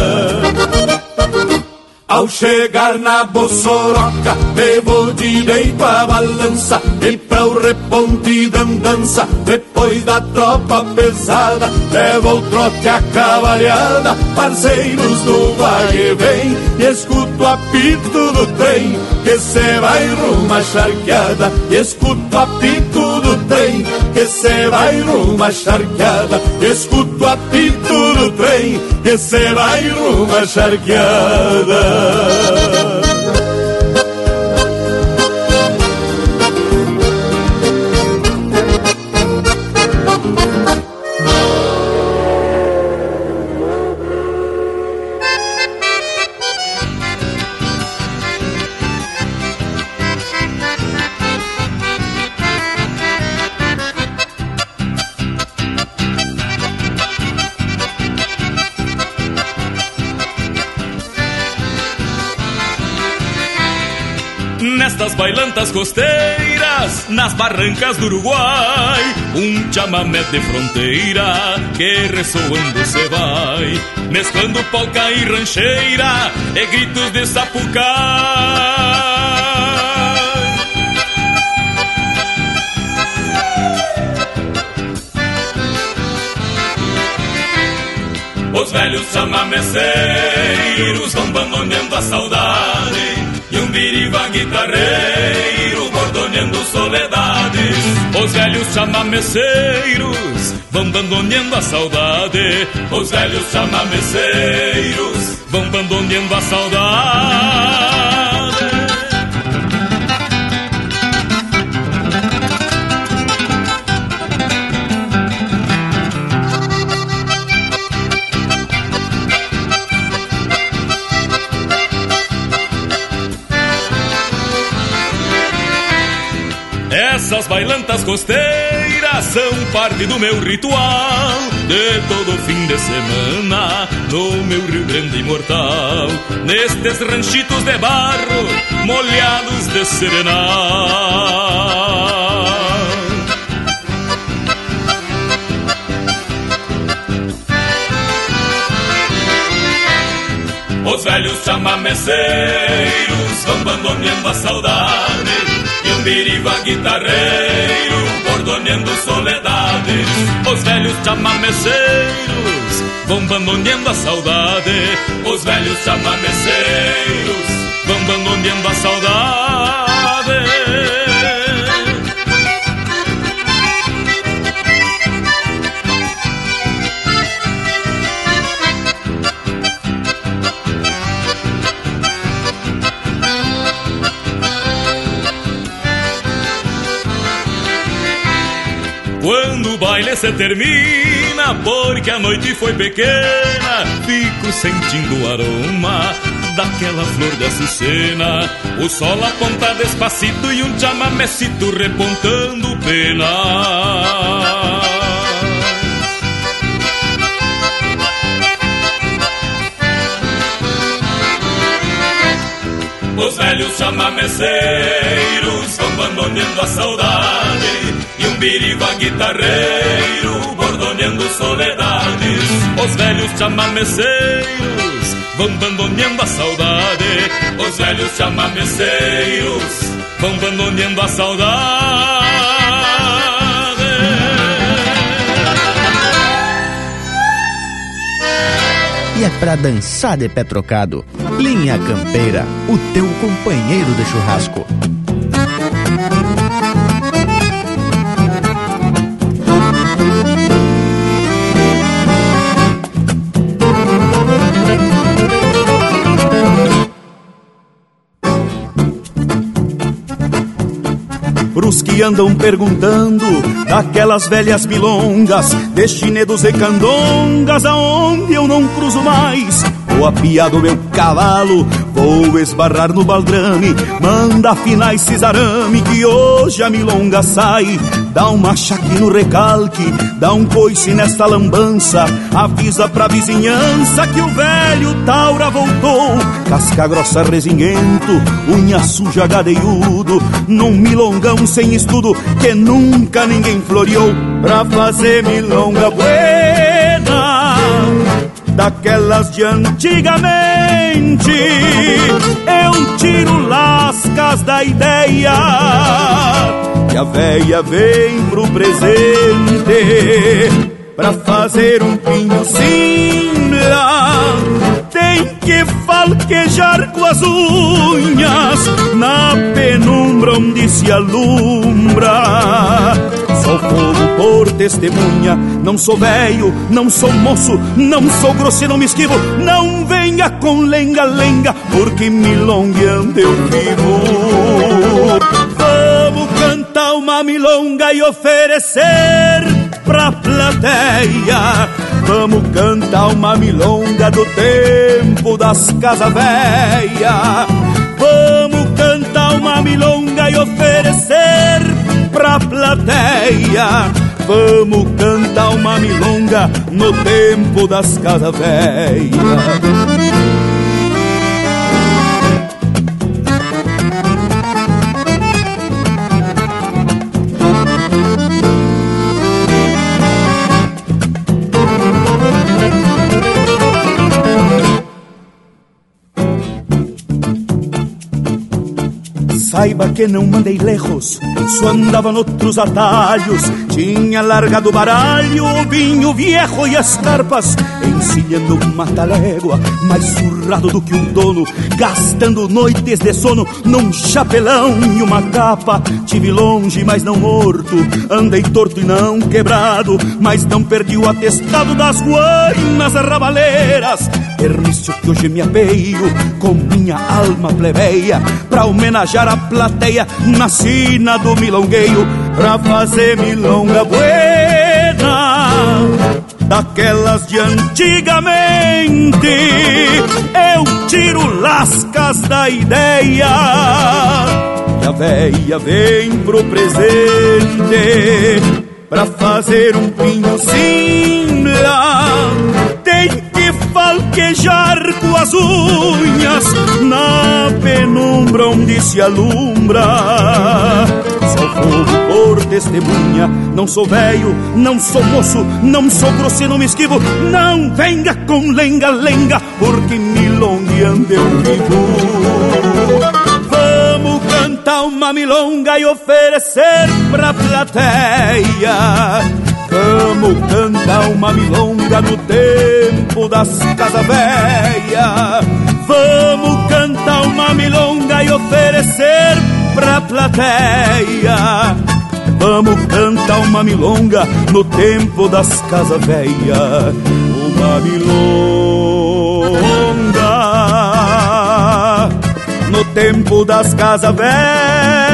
ao chegar na Bossoroca, levo direito a balança E para o reponte da andança, depois da tropa pesada Levo o trote a cavalhada, parceiros do vai e vem E escuto o apito do trem, que cê vai rumo à charqueada E escuto o apito do trem, que cê vai rumo à charqueada Escuto o apito do trem, que cê vai rumo à charqueada Nestas bailantas costeiras, nas barrancas do Uruguai, um chamamé de fronteira que ressoando se vai, mesclando polca e rancheira e gritos de sapucai. Os velhos chamameceiros vão bandoneando a saudade um biriba guitarreiro bordoneando soledades. Os velhos chamameceiros vão bandoneando a saudade. Os velhos chamameceiros vão bandoneando a saudade Essas bailantas costeiras são parte do meu ritual De todo fim de semana no meu Rio Grande imortal. Nestes ranchitos de barro molhados de serenal. Os velhos chamameceiros vão bandoneando a saudade biriba guitarreiro bordoneando soledades. Os velhos chamameceiros vão bandoneando a saudade. Os velhos chamameceiros vão bandoneando a saudade Quando o baile se termina, porque a noite foi pequena, fico sentindo o aroma daquela flor de açucena. O sol aponta despacito e um chamamecito repontando pena. Os velhos chamameceiros vão bandoneando a saudade Biriba guitarreiro bordoneando soledades Os velhos chamameceiros vão bandoneando a saudade Os velhos chamameceiros vão bandoneando a saudade E é pra dançar de pé trocado. Linha Campeira, o teu companheiro de churrasco. Andam perguntando daquelas velhas milongas, destinedos e candongas, aonde eu não cruzo mais. Tô apiado meu cavalo, vou esbarrar no baldrame, manda afinar esse arame que hoje a milonga sai. Dá um machaque no recalque, dá um coice nesta lambança, avisa pra vizinhança que o velho Taura voltou. Casca grossa resinguento, unha suja gadeiudo, num milongão sem estudo que nunca ninguém floreou. Pra fazer milonga buena daquelas de antigamente. Eu tiro lascas da ideia e a véia vem pro presente pra fazer um pinho simla. Tem que falquejar com as unhas na penumbra onde se alumbra. Sou fogo por testemunha, não sou velho, não sou moço, não sou grosseiro, não me esquivo. Não venha com lenga-lenga, porque milongueando eu vivo. Vamos cantar uma milonga e oferecer pra plateia. Vamos cantar uma milonga do tempo das casas velhas. Vamos cantar uma milonga e oferecer pra plateia. Vamos cantar uma milonga no tempo das casas velhas. Saiba que não mandei lejos, só andava noutros atalhos. Tinha largado baralho, vinho viejo e as carpas, encilhando uma talégua, mais surrado do que um dono, gastando noites de sono num chapelão e uma capa. Tive longe, mas não morto, andei torto e não quebrado, mas não perdi o atestado das guainas rabaleiras. Permício que hoje me apeio com minha alma plebeia pra homenagear a plateia na sina do milongueio pra fazer milonga buena daquelas de antigamente. Eu tiro lascas da ideia e a véia vem pro presente pra fazer um pinho simla. Falquejar com as unhas na penumbra onde se alumbra. Sou fogo por testemunha, não sou velho, não sou moço, não sou grosseiro, não me esquivo. Não venha com lenga-lenga, porque milongueando eu vivo. Vamos cantar uma milonga e oferecer pra plateia. Vamos cantar uma milonga no tempo das casas velhas. Vamos cantar uma milonga e oferecer pra plateia. Vamos cantar uma milonga no tempo das casas velhas. Uma milonga no tempo das casas velhas.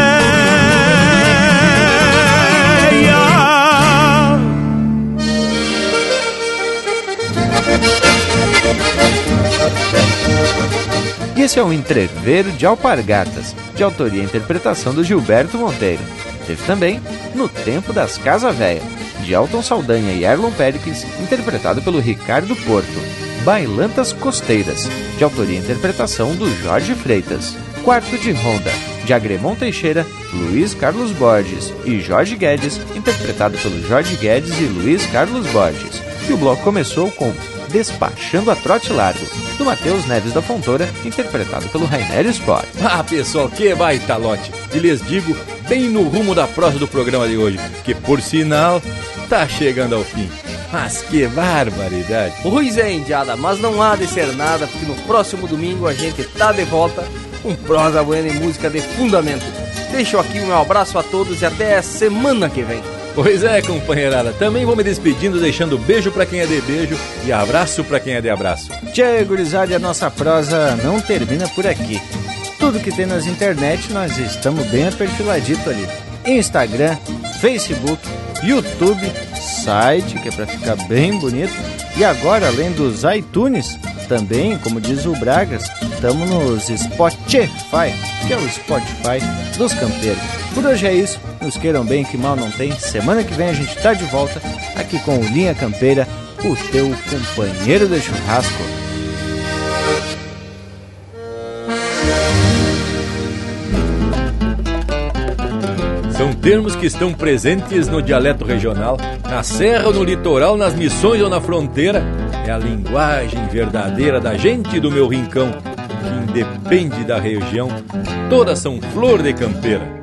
Esse é o Entreveiro de Alpargatas, de autoria e interpretação do Gilberto Monteiro. Teve também No Tempo das Casa Véia, de Elton Saldanha e Erlon Pericles, interpretado pelo Ricardo Porto. Bailantas Costeiras, de autoria e interpretação do Jorge Freitas. Quarto de Ronda, de Agremon Teixeira, Luiz Carlos Borges e Jorge Guedes, interpretado pelo Jorge Guedes e Luiz Carlos Borges. E o bloco começou com Despachando a Trote Largo, do Matheus Neves da Fontoura, interpretado pelo Rainer Sport. Ah, pessoal, que baita lote! E lhes digo, bem no rumo da prosa do programa de hoje, que por sinal, tá chegando ao fim. Mas que barbaridade! Pois é, Indiada, mas não há de ser nada, porque no próximo domingo a gente tá de volta com prosa buena e música de fundamento. Deixo aqui meu abraço a todos e até a semana que vem. Pois é, companheirada. Também vou me despedindo, deixando beijo pra quem é de beijo e abraço pra quem é de abraço. Tchê, gurizada, e a nossa prosa não termina por aqui. Tudo que tem nas internet, nós estamos bem aperfiladito ali. Instagram, Facebook, YouTube, site, que é pra ficar bem bonito. E agora, além dos iTunes, também, como diz o Bragas, estamos nos Spotify, que é o Spotify dos campeiros. Por hoje é isso, nos queiram bem que mal não tem. Semana que vem a gente tá de volta aqui com o Linha Campeira, o teu companheiro de churrasco. Termos que estão presentes no dialeto regional, na serra ou no litoral, nas missões ou na fronteira. É a linguagem verdadeira da gente do meu rincão, que independe da região, todas são flor de campeira.